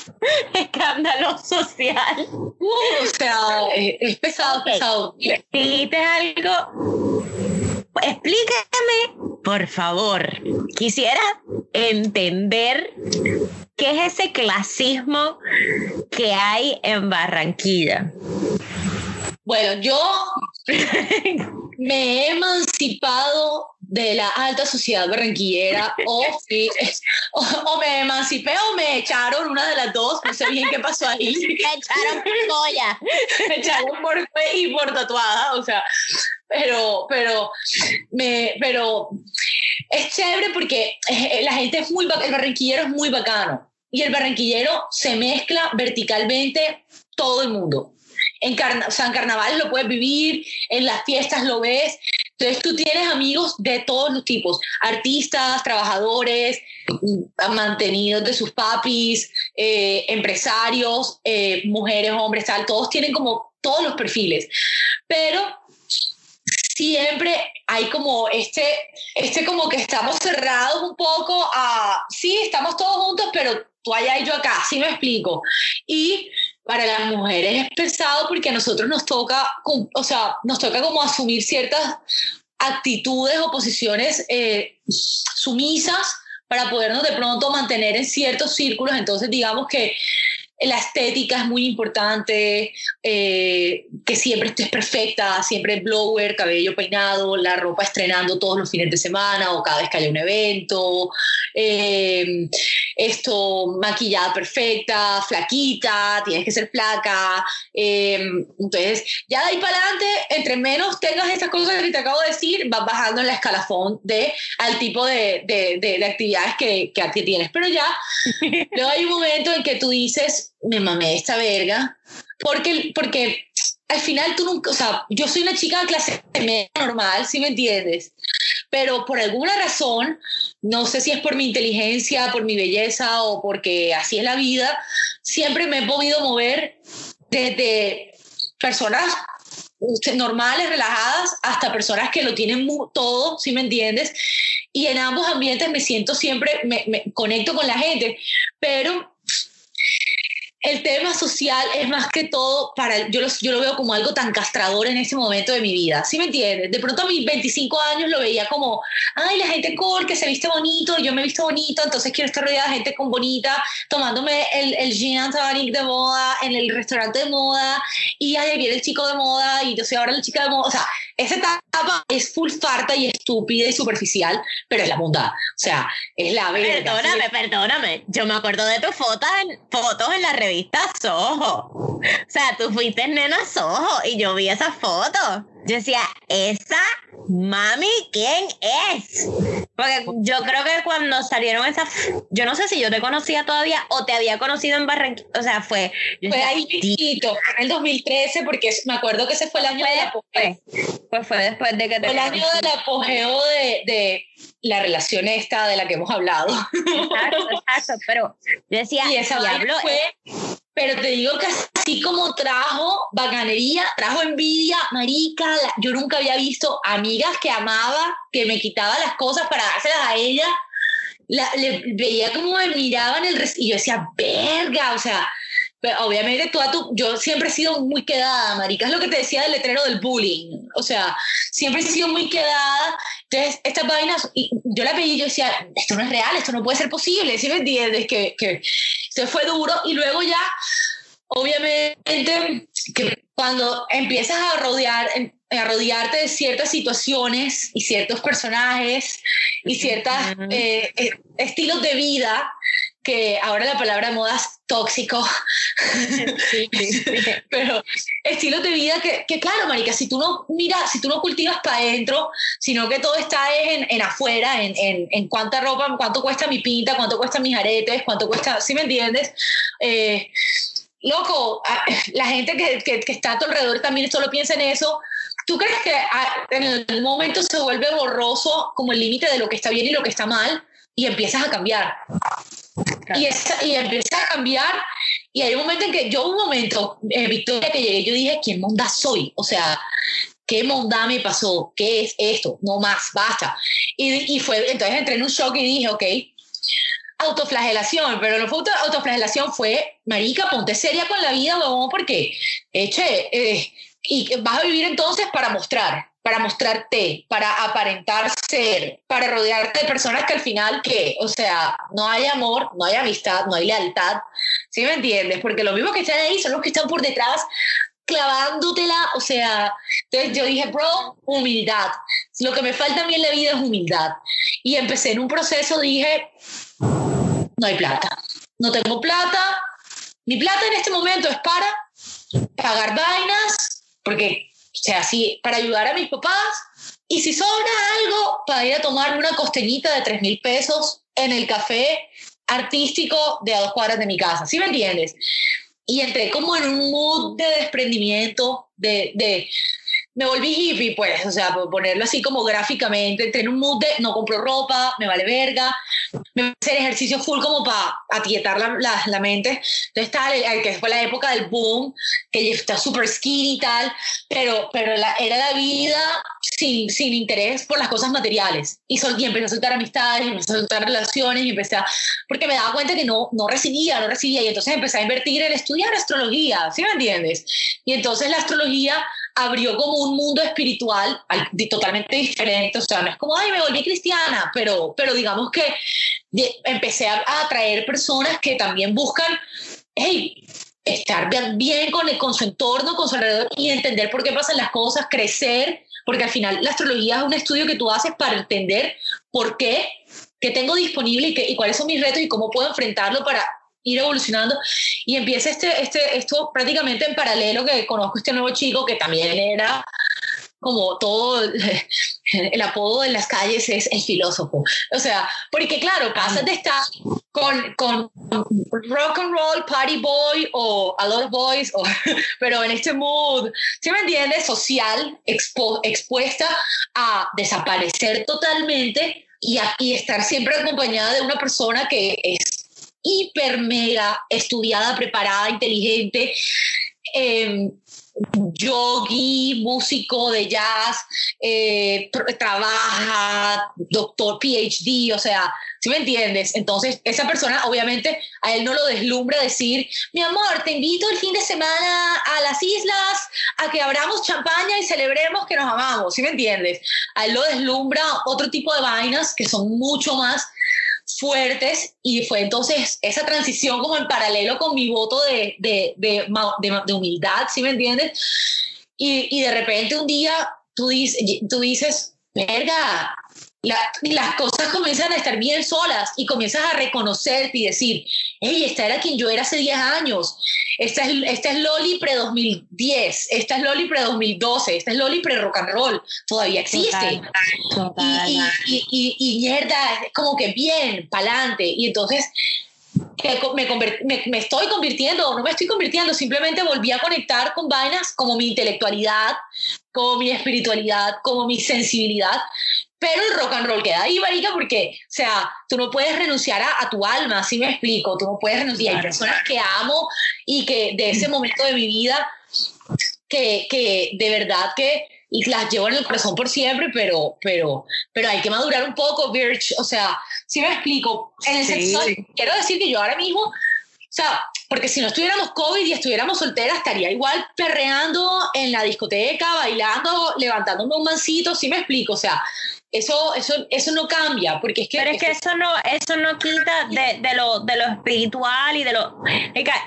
Escándalo social. Uh, o sea, es, pesado, pesado. Dijiste algo. Explícame, por favor. Quisiera entender qué es ese clasismo que hay en Barranquilla. Bueno, yo me he emancipado de la alta sociedad barranquillera o, o, me emancipé o me echaron una de las dos, no sé bien qué pasó ahí. Me echaron por Goya. me echaron por y por tatuada, o sea, pero, pero, me, pero es chévere porque eh, la gente es muy, el barranquillero es muy bacano y el barranquillero se mezcla verticalmente todo el mundo en San Carnaval lo puedes vivir, en las fiestas lo ves. Entonces tú tienes amigos de todos los tipos, artistas, trabajadores, mm, mantenidos de sus papis, eh, empresarios, eh, mujeres, hombres, tal, todos tienen como todos los perfiles. Pero siempre hay como este, este como que estamos cerrados un poco a, sí, estamos todos juntos, pero tú allá y yo acá, sí me explico. Y para las mujeres es pesado porque a nosotros nos toca, o sea, nos toca como asumir ciertas actitudes o posiciones eh, sumisas para podernos de pronto mantener en ciertos círculos. Entonces, digamos que la estética es muy importante, eh, que siempre estés perfecta, siempre blower, cabello peinado, la ropa estrenando todos los fines de semana o cada vez que haya un evento, eh, esto maquillada perfecta, flaquita, tienes que ser flaca. Eh, entonces, ya de ahí para adelante, entre menos tengas estas cosas que te acabo de decir, vas bajando en la escalafón de, al tipo de, de, de, actividades que, que, que tienes. Pero ya, luego hay un momento en que tú dices, me mamé esta verga, porque, porque al final tú nunca, o sea, yo soy una chica de clase media normal, si me entiendes, pero por alguna razón, no sé si es por mi inteligencia, por mi belleza o porque así es la vida, siempre me he podido mover desde personas normales, relajadas, hasta personas que lo tienen todo, si me entiendes, y en ambos ambientes me siento siempre, me, me conecto con la gente, pero el tema social es más que todo para, yo lo, yo lo veo como algo tan castrador en ese momento de mi vida, ¿sí me entiendes? De pronto a mis 25 años lo veía como, ay, la gente cool, que se viste bonito, yo me he visto bonito, entonces quiero estar rodeada de gente con bonita, tomándome el, el gin tonic de moda en el restaurante de moda, y ahí viene el chico de moda, y yo soy ahora la chica de moda, o sea, esa etapa es full farta y estúpida y superficial, pero es la bondad. O sea, es la verdad. Perdóname, perdóname. Yo me acuerdo de tus fotos en, fotos en la revista Soho. O sea, tú fuiste nena Soho y yo vi esas fotos. Yo decía, esa mami, ¿quién es? Porque yo creo que cuando salieron esas, yo no sé si yo te conocía todavía o te había conocido en Barranquilla, o sea, fue... fue ahí en el 2013, porque me acuerdo que ese fue el año del apogeo. Pues fue después de que te... el año del apogeo de, de la relación esta de la que hemos hablado. Exacto, exacto, pero yo decía, y esa fue, pero te digo que así como trajo bacanería, trajo envidia, marica, yo nunca había visto amigas que amaba, que me quitaba las cosas para dárselas a ella, le veía como me miraban el y yo decía, verga, o sea, obviamente toda tu, yo siempre he sido muy quedada, marica, es lo que te decía del letrero del bullying, o sea, siempre he sido muy quedada, entonces estas vainas, yo la pedí y yo decía, esto no es real, esto no puede ser posible, ¿sí me entiendes? Que, que se fue duro y luego ya, obviamente, que cuando empiezas a rodear, a rodearte de ciertas situaciones y ciertos personajes y ciertos eh, eh, estilos de vida, que ahora la palabra moda es tóxico, pero estilos de vida que, que, claro, marica, si tú no mira, si tú no cultivas para adentro, sino que todo está en, en afuera, en, en, en, cuánta ropa, cuánto cuesta mi pinta, cuánto cuesta mis aretes, cuánto cuesta, ¿sí me entiendes? Eh, loco, la gente que, que, que, está a tu alrededor también solo piensa en eso. ¿Tú crees que en el momento se vuelve borroso como el límite de lo que está bien y lo que está mal y empiezas a cambiar? Y, esa, y empieza a cambiar. Y hay un momento en que yo, un momento, eh, Victoria, que llegué, yo dije, ¿quién monda soy? O sea, ¿qué monda me pasó? ¿Qué es esto? No más, basta. Y, y fue, entonces entré en un shock y dije, ok, autoflagelación, pero no fue autoflagelación, fue, marica, ponte seria con la vida, huevón, porque, eche, eh, y vas a vivir entonces para mostrar, para mostrarte, para aparentar ser, para rodearte de personas que al final, que, o sea, no hay amor, no hay amistad, no hay lealtad, ¿sí me entiendes? Porque los mismos que están ahí son los que están por detrás clavándotela, o sea, entonces yo dije, bro, humildad. Lo que me falta a mí en la vida es humildad. Y empecé en un proceso, dije, no hay plata, no tengo plata, mi plata en este momento es para pagar vainas, porque o sea, sí, para ayudar a mis papás. Y si sobra algo, para ir a tomar una costeñita de 3 mil pesos en el café artístico de a dos cuadras de mi casa. ¿Sí me entiendes? Y entré como en un mood de desprendimiento, de, de me volví hippie, pues, o sea, por ponerlo así como gráficamente, entré en un mood de no compro ropa, me vale verga, me hacer ejercicio full como para atietar la, la, la, mente. Entonces estaba, que fue la época del boom, que está súper skinny y tal, pero, pero era la vida sin, sin interés por las cosas materiales. Y, sol, y empecé a soltar amistades, empecé a soltar relaciones, y empecé a, porque me daba cuenta que no, no recibía, no recibía, y entonces empecé a invertir en estudiar astrología, ¿sí me entiendes? Y entonces la astrología abrió como un mundo espiritual totalmente diferente, o sea, no es como, ay, me volví cristiana, pero, pero digamos que empecé a, atraer personas que también buscan, hey, estar bien con, con su entorno, con su alrededor y entender por qué pasan las cosas, crecer, porque al final la astrología es un estudio que tú haces para entender por qué, qué tengo disponible y, qué, y cuáles son mis retos y cómo puedo enfrentarlo para ir evolucionando y empieza este, este, esto prácticamente en paralelo que conozco este nuevo chico que también era como todo el apodo en las calles es el filósofo. O sea, porque claro, pasas de estar con, con rock and roll, party boy o a lot of boys, o, pero en este mood, ¿sí me entiendes? Social, expo, expuesta a desaparecer totalmente y, a, y estar siempre acompañada de una persona que es hiper mega estudiada, preparada, inteligente, eh, yogi, músico de jazz, eh, trabaja, doctor, PhD, o sea, ¿sí me entiendes? Entonces, esa persona obviamente a él no lo deslumbra decir, mi amor, te invito el fin de semana a las islas a que abramos champaña y celebremos que nos amamos, ¿sí me entiendes? A él lo deslumbra otro tipo de vainas que son mucho más fuertes y fue entonces esa transición como en paralelo con mi voto de, de, de, humildad, ¿sí me entiendes? Y, y, de repente un día tú dices, tú dices, verga, las cosas comienzan a estar bien solas y comienzas a reconocerte y decir, hey, esta era quien yo era hace 10 años, esta es, esta es Loli pre-2010, esta es Loli pre-2012, esta es Loli pre-rock and roll, todavía existe. Y, y, y, mierda, como que bien, pa'lante. Y entonces me, me, me, estoy convirtiendo, no me estoy convirtiendo, simplemente volví a conectar con vainas como mi intelectualidad, como mi espiritualidad, como mi sensibilidad, pero el rock and roll queda ahí, marica, porque, o sea, tú no puedes renunciar a, tu alma, así me explico, tú no puedes renunciar. Hay personas que amo y que de ese momento de mi vida, que, que de verdad que y las llevo en el corazón por siempre, pero, pero, pero hay que madurar un poco, Birch. O sea, si me explico, en el sexo, quiero decir que yo ahora mismo, o sea, porque si no estuviéramos COVID y estuviéramos solteras, estaría igual perreando en la discoteca, bailando, levantándome un mancito, si me explico, o sea, eso, eso, eso no cambia, porque es que... Pero es que eso no, eso no quita de, de, lo, de lo espiritual y de lo...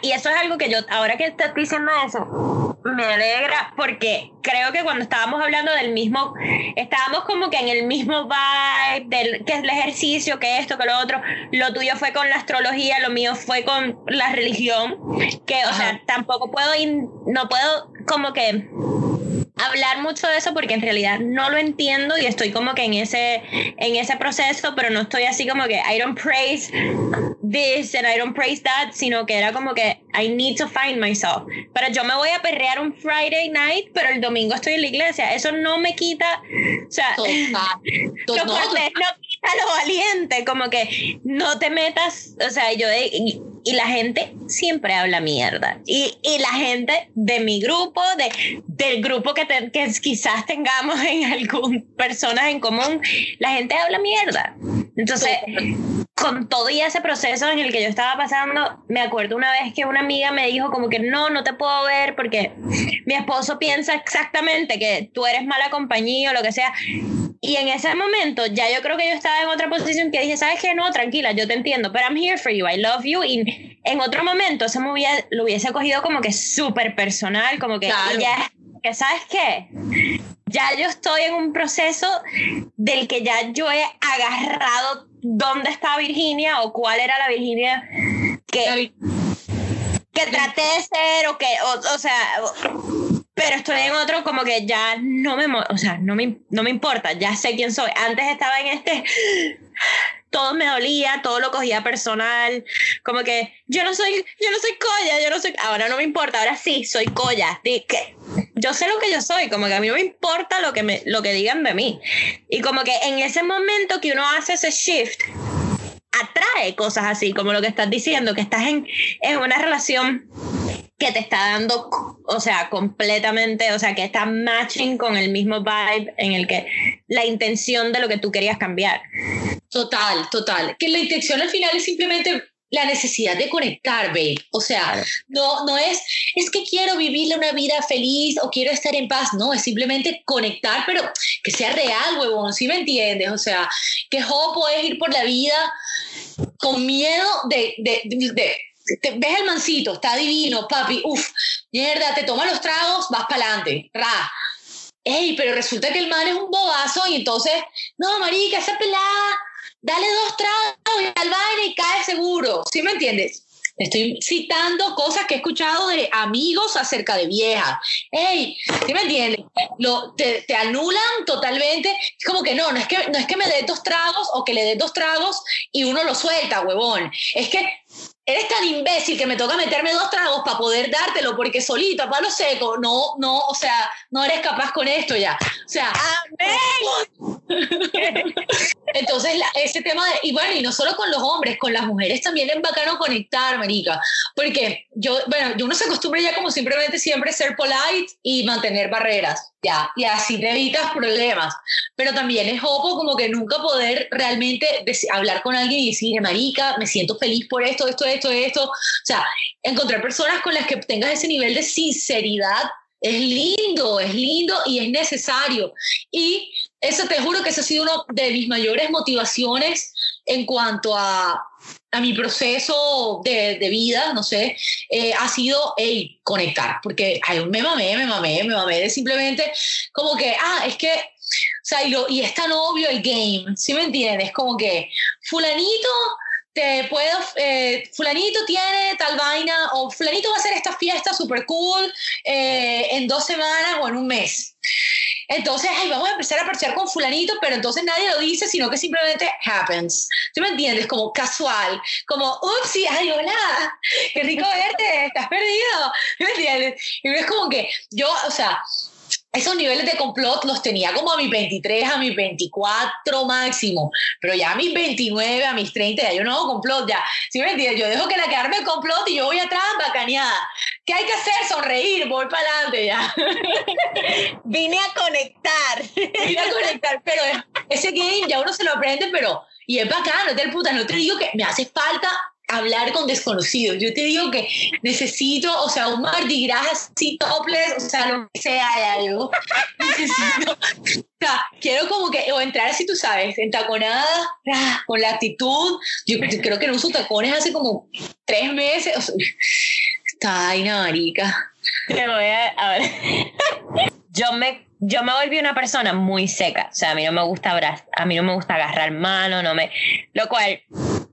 Y eso es algo que yo, ahora que estás diciendo eso, me alegra porque creo que cuando estábamos hablando del mismo, estábamos como que en el mismo vibe, del que es el ejercicio, que esto, que lo otro, lo tuyo fue con la astrología, lo mío fue con la religión, que, o sea, tampoco puedo, ir, no puedo como que hablar mucho de eso porque en realidad no lo entiendo y estoy como que en ese, en ese proceso, pero no estoy así como que I don't praise this and I don't praise that, sino que era como que I need to find myself. Pero yo me voy a perrear un Friday night, pero el domingo estoy en la iglesia. Eso no me quita, o sea, no, quita lo valiente, como que no te metas, o sea, yo y la gente siempre habla mierda. Y, y la gente de mi grupo, de, del grupo que, que quizás tengamos en algún personas en común, la gente habla mierda. Entonces, con todo y ese proceso en el que yo estaba pasando, me acuerdo una vez que una amiga me dijo como que no, no te puedo ver porque mi esposo piensa exactamente que tú eres mala compañía o lo que sea. Y en ese momento ya yo creo que yo estaba en otra posición que dije, ¿sabes qué? No, tranquila, yo te entiendo, pero I'm here for you, I love you. Y en otro momento se me hubiera, lo hubiese cogido como que súper personal, como que ya, que ¿sabes qué? Ya yo estoy en un proceso del que ya yo he agarrado dónde está Virginia o cuál era la Virginia que, que traté de ser o que, o, o sea pero estoy en otro como que ya no me, o sea, no me, no me importa, ya sé quién soy. Antes estaba en este, todo me dolía, todo lo cogía personal, como que yo no soy, yo no soy colla, yo no soy, ahora no me importa, ahora sí, soy colla, que yo sé lo que yo soy, como que a mí no me importa lo que, me, lo que digan de mí. Y como que en ese momento que uno hace ese shift, atrae cosas así, como lo que estás diciendo, que estás en, en una relación que te está dando, o sea, completamente, o sea, que está matching con el mismo vibe en el que la intención de lo que tú querías cambiar. Total, total. Que la intención al final es simplemente la necesidad de conectar, babe. O sea, no, no es, es que quiero vivir una vida feliz o quiero estar en paz. No, es simplemente conectar, pero que sea real, huevón, ¿sí me entiendes? O sea, que jo puedes ir por la vida con miedo de, de, de ves el mancito, está divino, papi, uff, mierda, te toma los tragos, vas para adelante, ra. Ey, pero resulta que el man es un bobazo y entonces, no, marica, esa pelada, dale dos tragos y al baile y cae seguro, ¿sí me entiendes? Estoy citando cosas que he escuchado de amigos acerca de viejas. Ey, ¿sí me entiendes? Lo, te, te, anulan totalmente. Es como que no, no es que, no es que me dé dos tragos o que le dé dos tragos y uno lo suelta, huevón. Es que eres tan imbécil que me toca meterme dos tragos para poder dártelo, porque solito, a palo seco, no, no, o sea, no eres capaz con esto ya. O sea, entonces ese tema de, y bueno, y no solo con los hombres, con las mujeres también es bacano conectar, marica, porque yo, bueno, yo uno se acostumbra ya como simplemente siempre ser polite y mantener barreras, ya, y así te evitas problemas, pero también es ojo como que nunca poder realmente hablar con alguien y decirle, marica, me siento feliz por esto, esto, esto, esto, o sea, encontrar personas con las que tengas ese nivel de sinceridad es lindo, es lindo y es necesario. Y eso te juro que ese ha sido una de mis mayores motivaciones en cuanto a, a mi proceso de, de, vida, no sé, eh, ha sido hey, conectar, porque ay, me mamé, me mamé, me mamé de simplemente como que, ah, es que sea, y, y es tan obvio el game, ¿sí me entiendes? Como que fulanito te puedo, eh, fulanito tiene tal vaina, o fulanito va a hacer esta fiesta super cool eh, en dos semanas o en un mes. Entonces, ay, vamos a empezar a parchear con fulanito, pero entonces nadie lo dice, sino que simplemente happens. ¿Tú me entiendes? Como casual, como, upsi, ay, hola, qué rico verte, estás perdido. ¿Me entiendes? Y es como que yo, o sea, esos niveles de complot los tenía como a mis 23, a mis 24 máximo, pero ya a mis 29, a mis 30, ya yo no hago complot, ya, ¿sí me entiendes? Yo dejo que la quedarme el complot y yo voy atrás bacaneada. ¿Qué hay que hacer? Sonreír, voy para adelante ya. Vine a conectar. Vine a conectar, pero ese game ya uno se lo aprende, pero, y es bacano, es del puta, no te digo que me hace falta hablar con desconocidos. Yo te digo que necesito, o sea, un Mardi Gras así topless, o sea, lo que sea, ya yo necesito, o sea, quiero como que, o entrar así, tú sabes, en taconada, con la actitud. Yo, creo que no uso tacones hace como tres meses. O sea, está vaina, marica. Te voy a, a ver. Yo me yo me volví una persona muy seca, o sea, a mí no me gusta abrazar, a mí no me gusta agarrar mano, no me, lo cual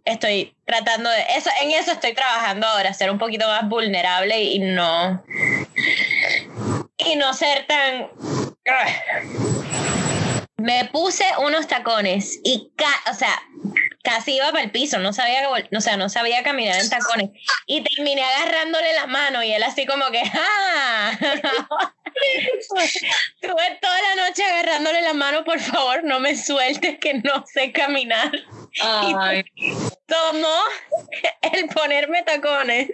estoy tratando de eso, en eso estoy trabajando ahora, ser un poquito más vulnerable y no y no ser tan me puse unos tacones y o sea, casi iba para el piso, no sabía, o sea, no sabía caminar en tacones. Y terminé agarrándole las manos y él así como que, ¡ah! Tuve toda la noche agarrándole las manos, por favor, no me sueltes que no sé caminar. Ay. tomó el ponerme tacones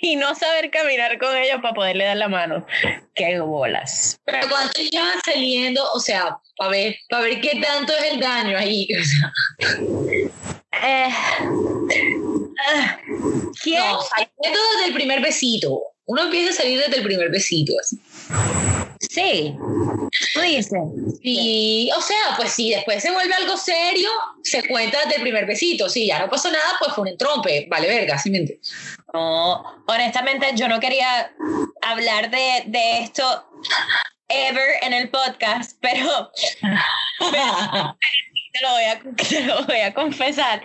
y no saber caminar con ellos para poderle dar la mano. ¡Qué bolas! Pero cuando ya saliendo, o sea, para ver, para ver qué tanto es el daño ahí. O sea. eh, uh, ¿Quién? No, desde el primer besito. Uno empieza a salir desde el primer besito. Así. Sí, tú dices. Y, o sea, pues si después se vuelve algo serio, se cuenta desde el primer besito. Si ya no pasó nada, pues fue un entrompe. Vale, verga, ¿sí me No, honestamente, yo no quería hablar de, de esto ever en el podcast, pero, te, lo voy a, te lo voy a confesar.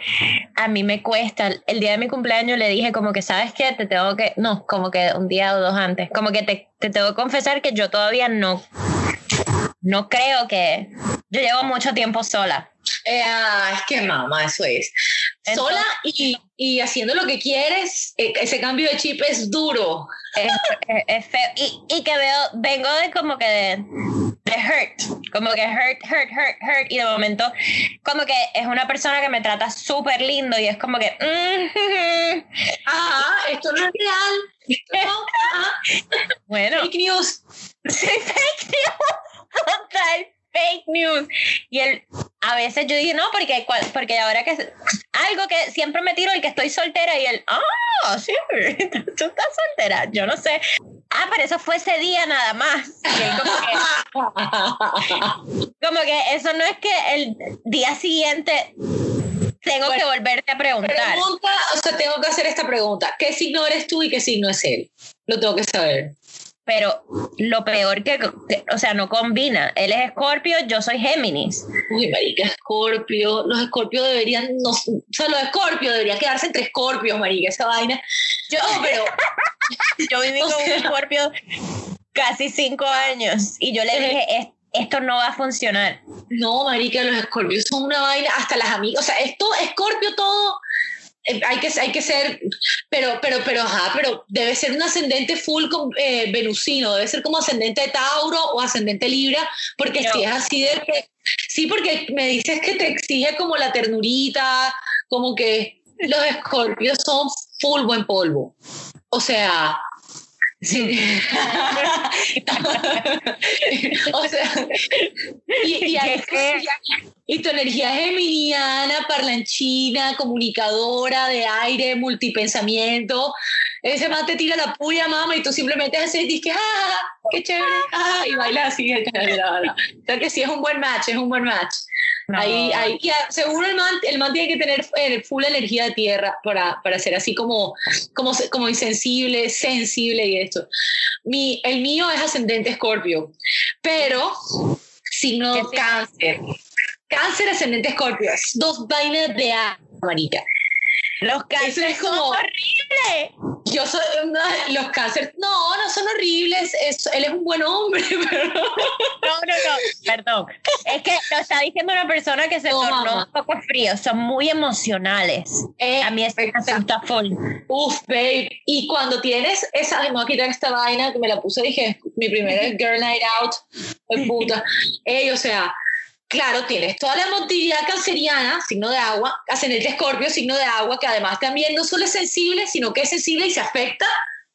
A mí me cuesta. El día de mi cumpleaños le dije como que, ¿sabes qué? Te tengo que, no, como que un día o dos antes, como que te, te tengo que confesar que yo todavía no, no creo que, yo llevo mucho tiempo sola. Eh, ah, es que mamá, eso es. Sola y, y, haciendo lo que quieres, eh, ese cambio de chip es duro. Es, feo. Y, y, que veo, vengo de como que de, de, hurt, como que hurt, hurt, hurt, hurt. Y de momento, como que es una persona que me trata súper lindo y es como que. Mm, ah, esto no es real. Bueno. Fake news. Sí, fake news. fake news. Y él, a veces yo dije, no, porque, porque ahora que algo que siempre me tiro el que estoy soltera y él, ah, sí, tú estás soltera, yo no sé. Ah, pero eso fue ese día nada más. como, que, como que eso no es que el día siguiente tengo que volverte a preguntar. Pregunta, o sea, tengo que hacer esta pregunta. ¿Qué signo eres tú y qué signo es él? Lo tengo que saber pero lo peor que, o sea, no combina. Él es Escorpio, yo soy Géminis. Uy, marica, Escorpio. Los Escorpios deberían, no, o sea, los Escorpios deberían quedarse entre Escorpios, marica, esa vaina. Yo, pero yo viví con un Escorpio casi cinco años y yo le dije, esto no va a funcionar. No, marica, los Escorpios son una vaina, hasta las amigas, o sea, esto, Escorpio todo hay que, hay que ser, pero, pero, pero, ajá, pero debe ser un ascendente full eh, venusino, debe ser como ascendente de Tauro o ascendente Libra, porque si es así de que, sí, porque me dices que te exige como la ternurita, como que los escorpios son full buen polvo. O sea, Sí. o sea, y, y, tu energía geminiana, parlanchina, comunicadora, de aire, multipensamiento. Ese man te tira la puya, mamá, y tú simplemente haces y dices, ¡ah! ¡Qué chévere! ¡ah! Y baila así. o sea que sí, es un buen match, es un buen match. Ahí, ahí, seguro el man, el man tiene que tener eh, full energía de tierra para, para ser así como, como, como insensible, sensible y esto. Mi, el mío es ascendente escorpio, pero signo cáncer. Cáncer ascendente escorpio. Dos vainas de agua, marica. Los cánceres son horribles. Yo soy los cánceres, no, no son horribles. él es un buen hombre, pero no. No, no, perdón. Es que lo está diciendo una persona que se tornó un poco frío. Son muy emocionales. Eh, a mí es está full. Uf, babe. Y cuando tienes esa, me voy a quitar esta vaina que me la puse, dije, mi primera girl night out, puta. Ey, o sea, Claro, tienes toda la emotividad canceriana, signo de agua, ascendente escorpio, signo de agua, que además también no solo es sensible, sino que es sensible y se afecta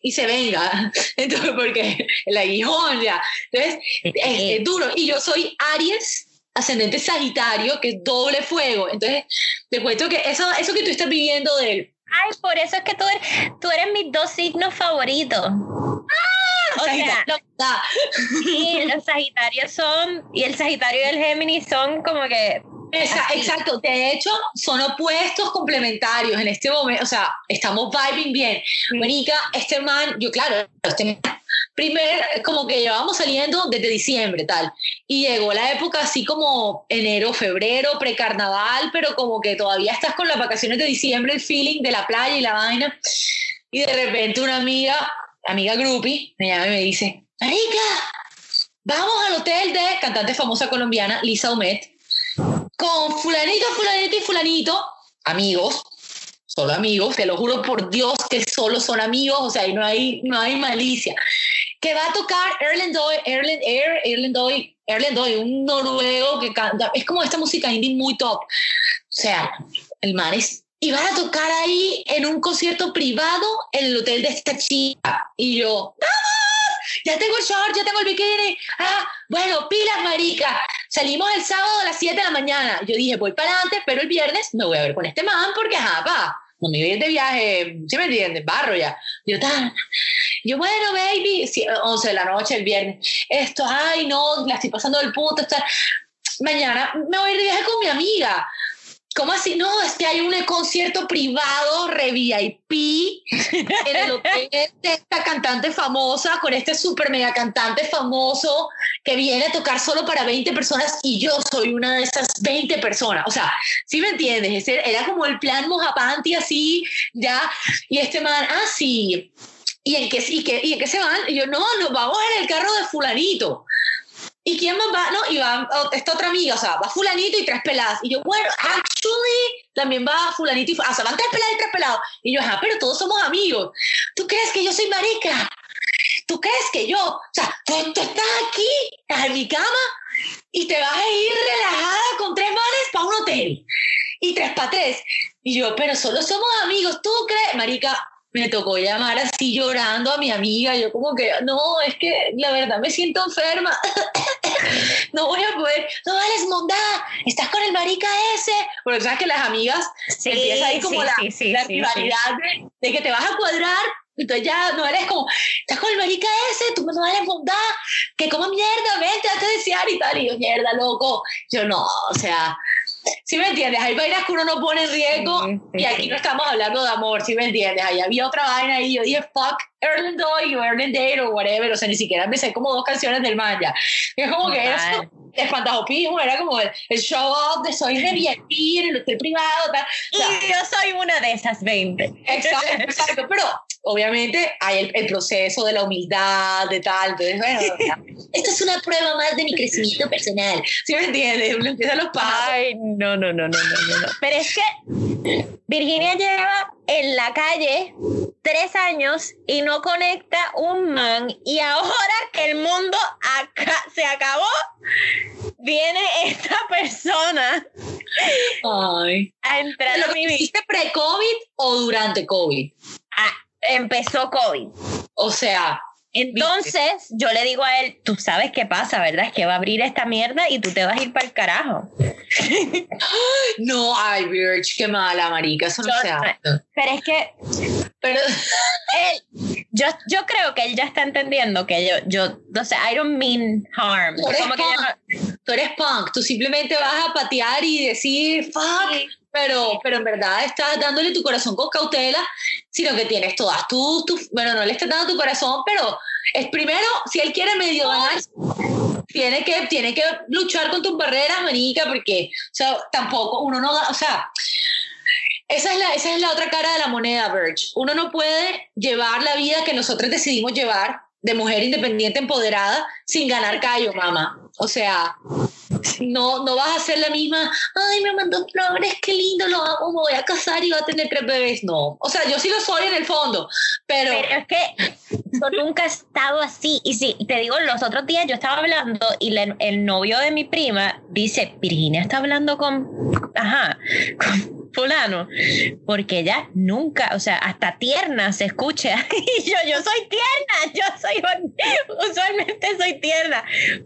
y se venga. Entonces, porque el aguijón ya. Entonces, es, duro. Y yo soy Aries, ascendente Sagitario, que es doble fuego. Entonces, te cuento que eso, eso que tú estás viviendo de él. Ay, por eso es que tú eres, tú eres mis dos signos favoritos. ¡Ah! O sea, los Sagitarios son, y el Sagitario y el Géminis son como que Exacto, de hecho son opuestos complementarios en este momento, o sea, estamos vibing bien. Mónica, este man, yo claro, este primero como que llevamos saliendo desde diciembre tal, y llegó la época así como enero, febrero, precarnaval, pero como que todavía estás con las vacaciones de diciembre, el feeling de la playa y la vaina, y de repente una amiga amiga groupie, me llama y me dice, Marica, vamos al hotel de cantante famosa colombiana, Lisa Humet, con fulanito, fulanito y fulanito, amigos, solo amigos, te lo juro por Dios que solo son amigos, o sea, y no hay, no hay malicia, que va a tocar Erland Doy, Erland Air, Erland Doy, Erland Doy, un noruego que canta, es como esta música indie muy top, o sea, el man es y van a tocar ahí en un concierto privado en el hotel de esta chica. Y yo, ¡vamos! Ya tengo el short, ya tengo el bikini. Ah, bueno, pilas, marica. Salimos el sábado a las 7 de la mañana. Yo dije, voy para adelante, pero el viernes me voy a ver con este man porque, ajá, pa, no me voy de viaje, ¿sí me entiendes? Barro ya. Yo, tal. Yo, bueno, baby, 11 de la noche el viernes. Esto, ay, no, la estoy pasando del puto. Está... Mañana me voy de viaje con mi amiga. ¿Cómo así? No, es que hay un concierto privado, re VIP, en el hotel de esta cantante famosa, con este super mega cantante famoso que viene a tocar solo para 20 personas y yo soy una de esas 20 personas. O sea, ¿sí me entiendes? Era como el plan Mojapanti así, ya, y este man, ah, sí. ¿Y en qué, y qué, y en qué se van? Y yo, no, nos vamos en el carro de fulanito. ¿Y quién más va? No, y va oh, esta otra amiga, o sea, va fulanito y tres peladas. Y yo, bueno, actually, también va fulanito y, o sea, van tres peladas y tres pelados. Y yo, ajá, pero todos somos amigos. ¿Tú crees que yo soy marica? ¿Tú crees que yo, o sea, tú, estás aquí, estás en mi cama y te vas a ir relajada con tres manes para un hotel? Y tres para tres. Y yo, pero solo somos amigos, ¿tú crees? Marica, me tocó llamar así llorando a mi amiga. Yo como que, no, es que la verdad me siento enferma. no voy a poder, no vales mondada, estás con el marica ese. Porque sabes que las amigas sí, empieza ahí como la, la rivalidad de, que te vas a cuadrar. Entonces ya no eres como, estás con el marica ese, tú no vales mondada, que como mierda, vente, a desear y tal. Y yo, mierda, loco. Yo no, o sea, ¿Sí me entiendes? Hay vainas que uno no pone en riesgo y aquí no estamos hablando de amor, ¿sí me entiendes? Ahí había otra vaina y yo dije, fuck, Erland Doy o Erland Date o whatever, o sea, ni siquiera me sé como dos canciones del man ya. es como que era espantajopismo, era como el, show off de soy de VIP en el hotel privado, tal. y yo soy una de esas 20. Exacto, exacto, pero obviamente hay el, proceso de la humildad, de tal, entonces, bueno, esto es una prueba más de mi crecimiento personal, ¿sí me entiendes? Uno empieza los pasos. Ay, no, no, no, no, no, no. Pero es que Virginia lleva en la calle tres años y no conecta un man y ahora que el mundo se acabó, viene esta persona Ay. a entrar ¿Lo a mi vida. pre-COVID o durante COVID? Ah, empezó COVID. O sea, entonces yo le digo a él, tú sabes qué pasa, ¿verdad? Es que va a abrir esta mierda y tú te vas a ir para el carajo. no, ay, Birch, qué mala, marica, eso no se hace. Pero es que, pero él, yo, yo creo que él ya está entendiendo que yo, yo, no sé, I don't mean harm. Tú eres, punk. tú eres punk, tú simplemente vas a patear y decir, fuck, pero, pero en verdad estás dándole tu corazón con cautela, sino que tienes todas tus, tu, bueno, no le estás dando tu corazón, pero es primero, si él quiere medio ganar, tiene que que, tienes que luchar con tus barreras, manica, porque, o sea, tampoco, uno no da, o sea, esa es, la, esa es la otra cara de la moneda, Verge. Uno no puede llevar la vida que nosotros decidimos llevar de mujer independiente empoderada sin ganar callo, mamá. O sea, no, no vas a ser la misma, ay, me mandó flores, qué lindo, lo amo, me voy a casar y va a tener tres bebés. No, o sea, yo sí lo soy en el fondo, pero... Pero es que yo nunca he estado así. Y sí, te digo, los otros días yo estaba hablando y el novio de mi prima dice, Virginia está hablando con, ajá, con fulano, porque ella nunca, o sea, hasta tierna se escucha. Y yo, yo soy tierna, yo soy, usualmente soy tierna.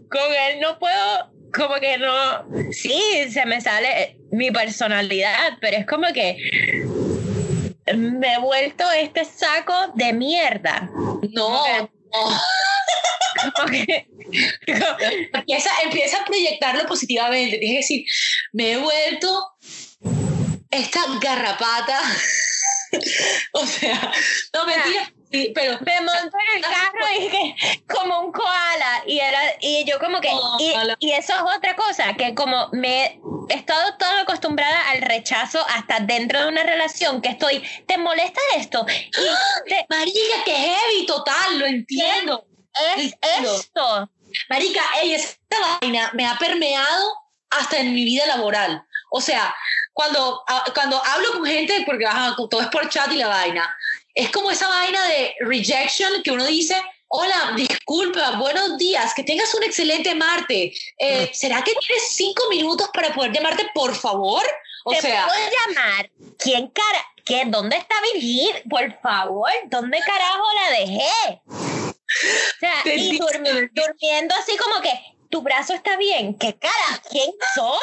Con él no puedo como que no, sí, se me sale mi personalidad, pero es como que me he vuelto este saco de mierda. No, empieza, empieza a proyectarlo positivamente. Tienes que decir, me he vuelto esta garrapata. o sea, no mentira. Sí, pero me monto en el carro y que como un koala y era y yo como que y, eso es otra cosa que como me he estado todo acostumbrada al rechazo hasta dentro de una relación que estoy te molesta esto y Marica que heavy total lo entiendo es esto. Marica ella esta vaina me ha permeado hasta en mi vida laboral. O sea cuando, cuando hablo con gente, porque todo es por chat y la vaina, es como esa vaina de rejection que uno dice, hola, disculpa, buenos días, que tengas un excelente Marte. Eh, ¿Será que tienes cinco minutos para poder llamarte, por favor? O ¿Te sea, puedo llamar? ¿Quién cara? ¿Qué? ¿Dónde está Virgil? Por favor, ¿dónde carajo la dejé? O sea, y durmiendo así como que, tu brazo está bien. ¿Qué cara? ¿Quién soy?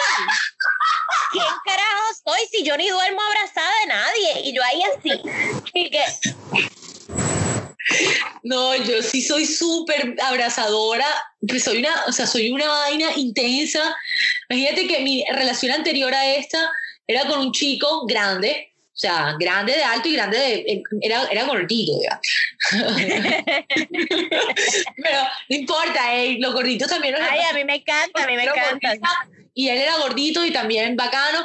¿Quién carajo soy si yo ni duermo abrazada de nadie? Y yo ahí así. No, yo sí soy súper abrazadora, pues soy una, o sea, soy una vaina intensa. Imagínate que mi relación anterior a esta era con un chico grande, o sea, grande de alto y grande de... Eh, era, era gordito, ya. Pero no importa, eh, los gorditos también... Ay, a mí me encanta, a mí me encanta. Y él era gordito y también bacano.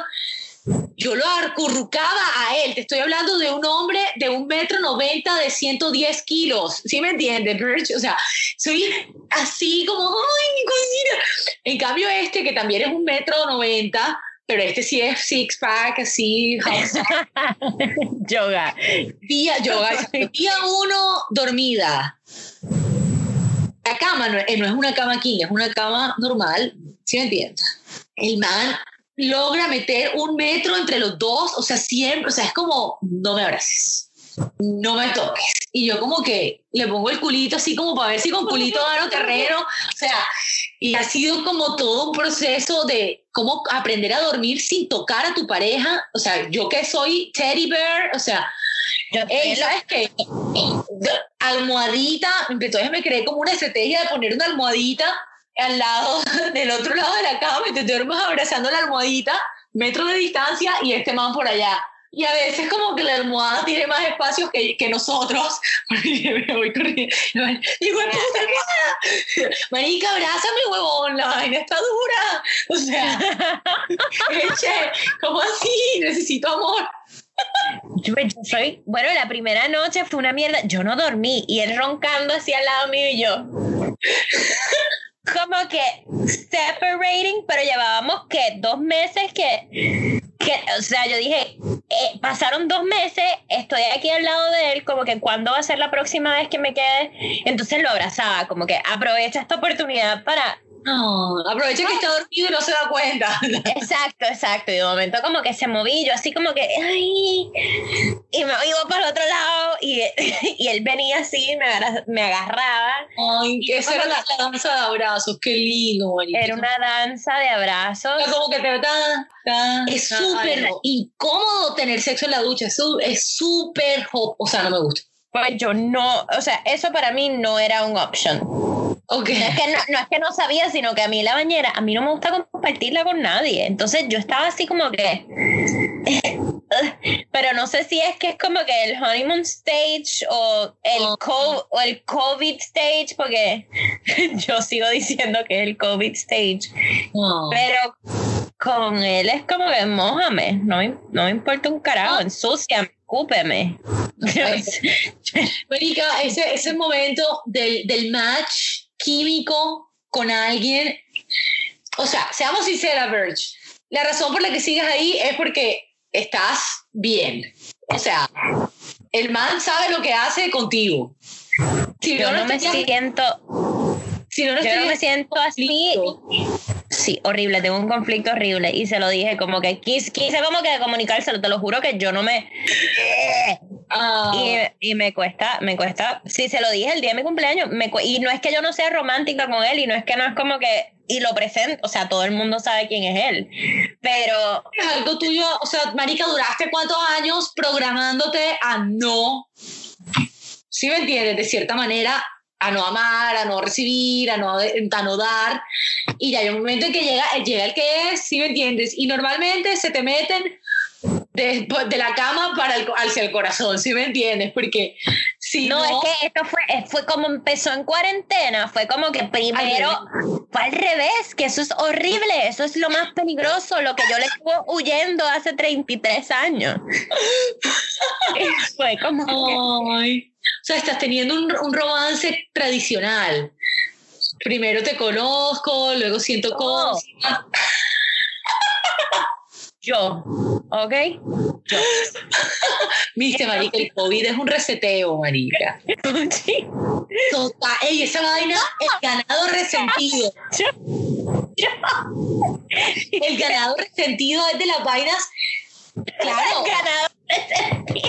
Yo lo acurrucaba a él. Te estoy hablando de un hombre de un metro noventa de 110 kilos. ¿Sí me entiendes, O sea, soy así como, ay, En cambio este, que también es un metro noventa, pero este sí es six pack, así. yoga. Día, yoga. Día uno, dormida. La cama no, es una cama aquí, es una cama normal, ¿sí me entiendes? El man logra meter un metro entre los dos, o sea, siempre, o sea, es como, no me abraces, no me toques. Y yo como que le pongo el culito así como para ver si con culito gano terreno, o sea, y ha sido como todo un proceso de cómo aprender a dormir sin tocar a tu pareja. O sea, yo que soy teddy bear, o sea, ¿sabes qué? Almohadita, entonces me creé como una estrategia de poner una almohadita al lado, del otro lado de la cama, y te duermes abrazando la almohadita, metro de distancia, y este man por allá. Y a veces como que la almohada tiene más espacios que, que nosotros. me voy corriendo. Y bueno, almohada. Marica, abrázame, huevón, la vaina está dura. O sea, che, ¿cómo así? Necesito amor. Yo, soy, bueno, la primera noche fue una mierda. Yo no dormí y él roncando así al lado mío y yo como que separating, pero llevábamos que dos meses que, que o sea, yo dije, eh, pasaron dos meses, estoy aquí al lado de él, como que cuándo va a ser la próxima vez que me quede, entonces lo abrazaba, como que aprovecha esta oportunidad para no, aprovecha que está dormido y no se da cuenta. Exacto, exacto. Y de momento como que se moví, yo así como que, ay, y me iba para el otro lado y, y él venía así, me, me agarraba. Ay, que esa era la, danza de abrazos, qué lindo. Era una danza de abrazos. como que te Es súper incómodo tener sexo en la ducha, es súper, o sea, no me gusta. Pues yo no, o sea, eso para mí no era un option. Okay. No, es que no, es que no sabía, sino que a mí la bañera, a mí no me gusta compartirla con nadie. Entonces yo estaba así como que, pero no sé si es que es como que el honeymoon stage o el, Oh. o el COVID stage, porque yo sigo diciendo que es el COVID stage, No. pero con él es como que mojame, no me, no me importa un carajo, Ah. ensúciame, escúpeme. Marica, ese, ese momento del, del match químico con alguien, o sea, seamos sinceras, Verge, la razón por la que sigues ahí es porque estás bien. O sea, el man sabe lo que hace contigo. Si yo no me estarías- siento, si no, no yo no me siento así. Sí, horrible, tengo un conflicto horrible. Y se lo dije como que quise, quise como que comunicárselo, te lo juro que yo no me... Ah, Y, y me cuesta, me cuesta, sí, se lo dije el día de mi cumpleaños, me, y no es que yo no sea romántica con él y no es que no es como que, y lo presento, o sea, todo el mundo sabe quién es él, pero es algo tuyo, o sea, Marica, duraste cuántos años programándote a no, ¿sí me entiendes? De cierta manera, a no amar, a no recibir, a no, a no dar, y ya hay un momento en que llega, llega el que es, ¿sí me entiendes? Y normalmente se te meten de, de la cama para el, hacia el corazón, ¿sí me entiendes? Porque si no, no, es que esto fue, eh, fue como empezó en cuarentena, fue como que primero fue al revés, que eso es horrible, eso es lo más peligroso, lo que yo le estuve huyendo hace 33 años. fue como que... O sea, estás teniendo un, un romance tradicional. Primero te conozco, luego siento No. cosas. Yo, ¿ok? Viste, marica, el COVID es un reseteo, marica. Sí. Total. Ey, esa vaina, el ganado resentido. El ganado resentido es de las vainas. Claro, Ganador.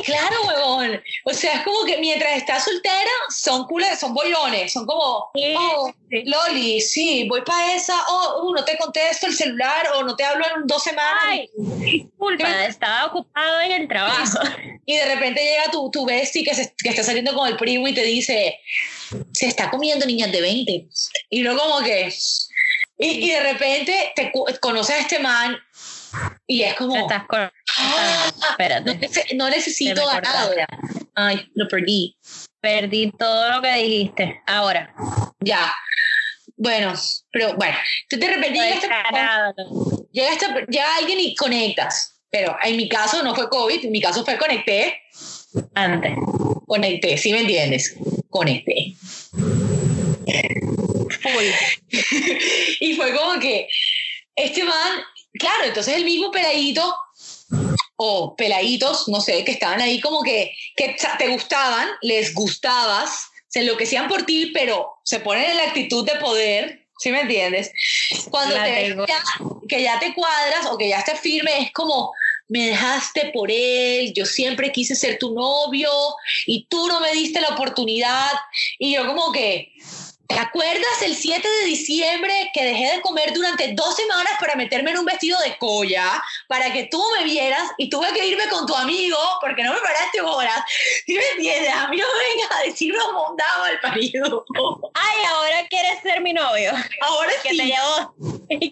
claro, huevón. O sea, es como que mientras estás soltera, son culas, son bollones, son como, oh. Loli, sí, voy para esa, oh, uh, no te contesto el celular o no te hablo en dos semanas. Ay, disculpa, estaba ocupado en el trabajo. Y de repente llega tu, tu bestie que, se- que está saliendo con el primo y te dice, se está comiendo niñas de 20. Y no como que... Y, y de repente te conoces a este man y es como... Estás con... "Ah, no, Espérate, nece- no necesito ganado. Ay, lo perdí. perdí todo lo que dijiste. Ahora, Ya. Bueno, pero bueno. Tú de repente llega, este- Descarado. llega, alguien y conectas. Pero en mi caso no fue COVID, en mi caso fue conecté. antes. Conecté, ¿sí me entiendes? Conecté. Y fue como que este man, claro, entonces el mismo peladito o peladitos, no sé, que estaban ahí como que, que te gustaban, les gustabas, se enloquecían por ti, pero se ponen en la actitud de poder, ¿sí me entiendes? Cuando La te ves ya- que ya te cuadras o que ya estás firme, es como, me dejaste por él, yo siempre quise ser tu novio y tú no me diste la oportunidad. Y yo como que, ¿te acuerdas el 7 de diciembre que dejé de comer durante dos semanas para meterme en un vestido de colla, para que tú me vieras y tuve que irme con tu amigo porque no me paraste horas? ¿Sí me entiendes? A mí no me vengas a decir lo mondado al parido. Ay, ahora quieres ser mi novio. Ahora Que sí. te llevo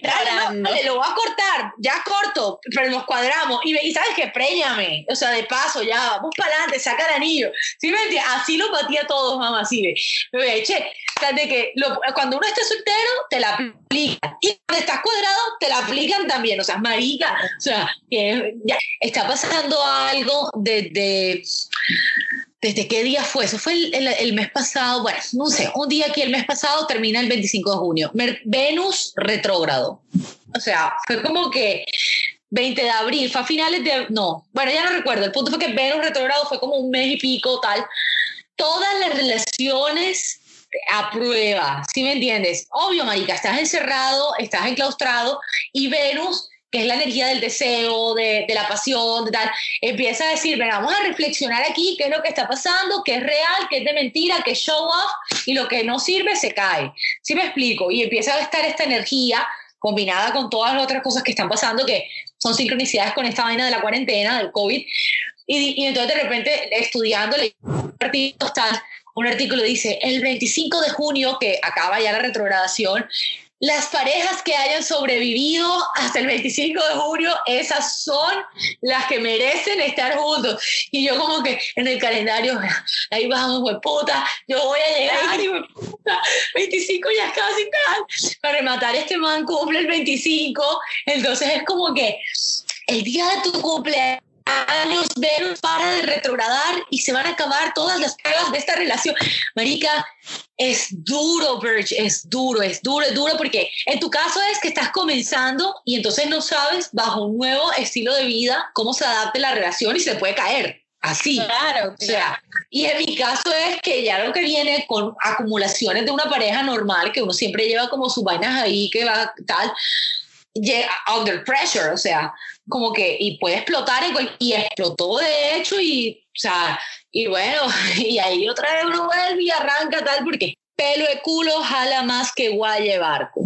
Dale, no, dale, lo voy a cortar, ya corto, pero nos cuadramos. Y, me- y sabes que préñame, o sea, de paso, ya, vamos para adelante, saca el anillo. ¿Sí me entiendes? Así lo batía a todos, mamá, así de, bebé, che, o sea, de que lo- cuando uno está soltero, te la aplican. Y cuando estás cuadrado, te la aplican también, o sea, marica, o sea, que ya está pasando algo desde... ¿Desde qué día fue? Eso fue el, el- el mes pasado. Bueno, no sé, un día aquí el mes pasado termina el 25 de junio. Mer- Venus retrógrado. O sea, fue como que 20 de abril, fue a finales de... No, bueno, ya no recuerdo. El punto fue que Venus retrógrado fue como un mes y pico, tal. Todas las relaciones a prueba, ¿sí me entiendes? Obvio, marica, estás encerrado, estás enclaustrado y Venus, que es la energía del deseo, de, la pasión, de tal, empieza a decir, venga, vamos a reflexionar aquí qué es lo que está pasando, qué es real, qué es de mentira, qué es show off y lo que no sirve se cae. ¿Sí me explico? Y empieza a estar esta energía combinada con todas las otras cosas que están pasando que son sincronicidades con esta vaina de la cuarentena, del COVID. Y, entonces de repente estudiando, artículo, tal, un artículo dice, el 25 de junio, que acaba ya la retrogradación, las parejas que hayan sobrevivido hasta el 25 de julio, esas son las que merecen estar juntos. Y yo como que en el calendario, ahí vamos, puta, yo voy a llegar y 25 ya casi tal. Para rematar, este man cumple el 25, entonces es como que el día de tu cumpleaños años Venus para de retrogradar y se van a acabar todas las pruebas de esta relación. Marica, es duro, Verge, es duro, es duro, es duro porque en tu caso es que estás comenzando y entonces no sabes bajo un nuevo estilo de vida cómo se adapte la relación y se puede caer. Así. Claro. O sea, y en mi caso es que ya lo que viene con acumulaciones de una pareja normal, que uno siempre lleva como sus vainas ahí, que va tal, under pressure, o sea, como que, y puede explotar, y explotó de hecho, y, o sea, y bueno, y ahí otra vez uno vuelve y arranca tal, porque pelo de culo jala más que guaye barco.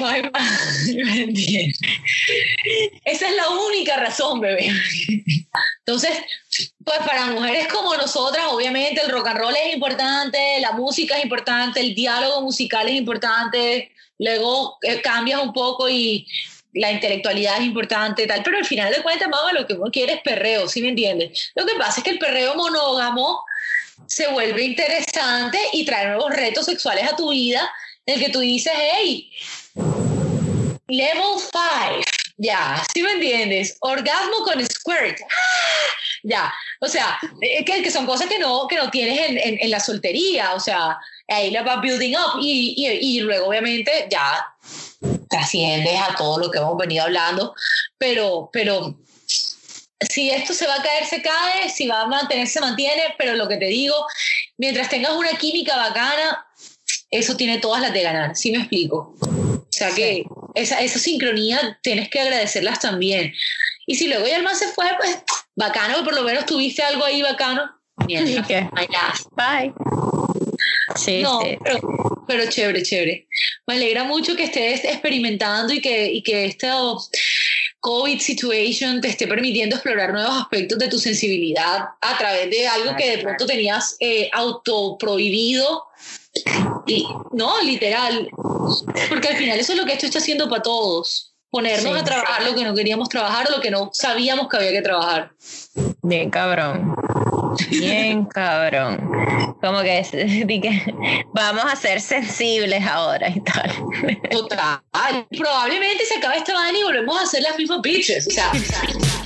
No hay más. Esa es la única razón, bebé. Entonces, pues para mujeres como nosotras, obviamente el rock and roll es importante, la música es importante, el diálogo musical es importante, luego eh, cambias un poco y la intelectualidad es importante, tal, pero al final de cuentas, mamá, lo que uno quiere es perreo, ¿sí me entiendes? Lo que pasa es que el perreo monógamo se vuelve interesante y trae nuevos retos sexuales a tu vida, en el que tú dices, hey, level 5, ya, ¿sí me entiendes? Orgasmo con squirt, ¡Ah! ya, o sea, eh, que, que, son cosas que no, que no tienes en, en, en la soltería, o sea, ahí la vas building up y, y, y, luego obviamente ya trasciendes a todo lo que hemos venido hablando, pero, pero si esto se va a caer, se cae, si va a mantenerse, se mantiene, pero lo que te digo, mientras tengas una química bacana, eso tiene todas las de ganar, ¿sí me explico? O sea que esa, esa sincronía tienes que agradecerlas también. Y si luego ya el más se fue, pues bacano, por lo menos tuviste algo ahí bacano. Mientras, Bye. Sí, no, Pero, pero, chévere, chévere. Me alegra mucho que estés experimentando y que, y que esta COVID situation te esté permitiendo explorar nuevos aspectos de tu sensibilidad a través de algo que de pronto tenías eh, autoprohibido. Y no, literal. Porque al final eso es lo que esto está haciendo para todos. Ponernos a trabajar lo que no queríamos trabajar lo que no sabíamos que había que trabajar. Bien, cabrón. Bien, cabrón. Como que, que vamos a ser sensibles ahora y tal. Total. Probablemente se acabe esta vaina y volvemos a hacer las mismas bitches. O sea,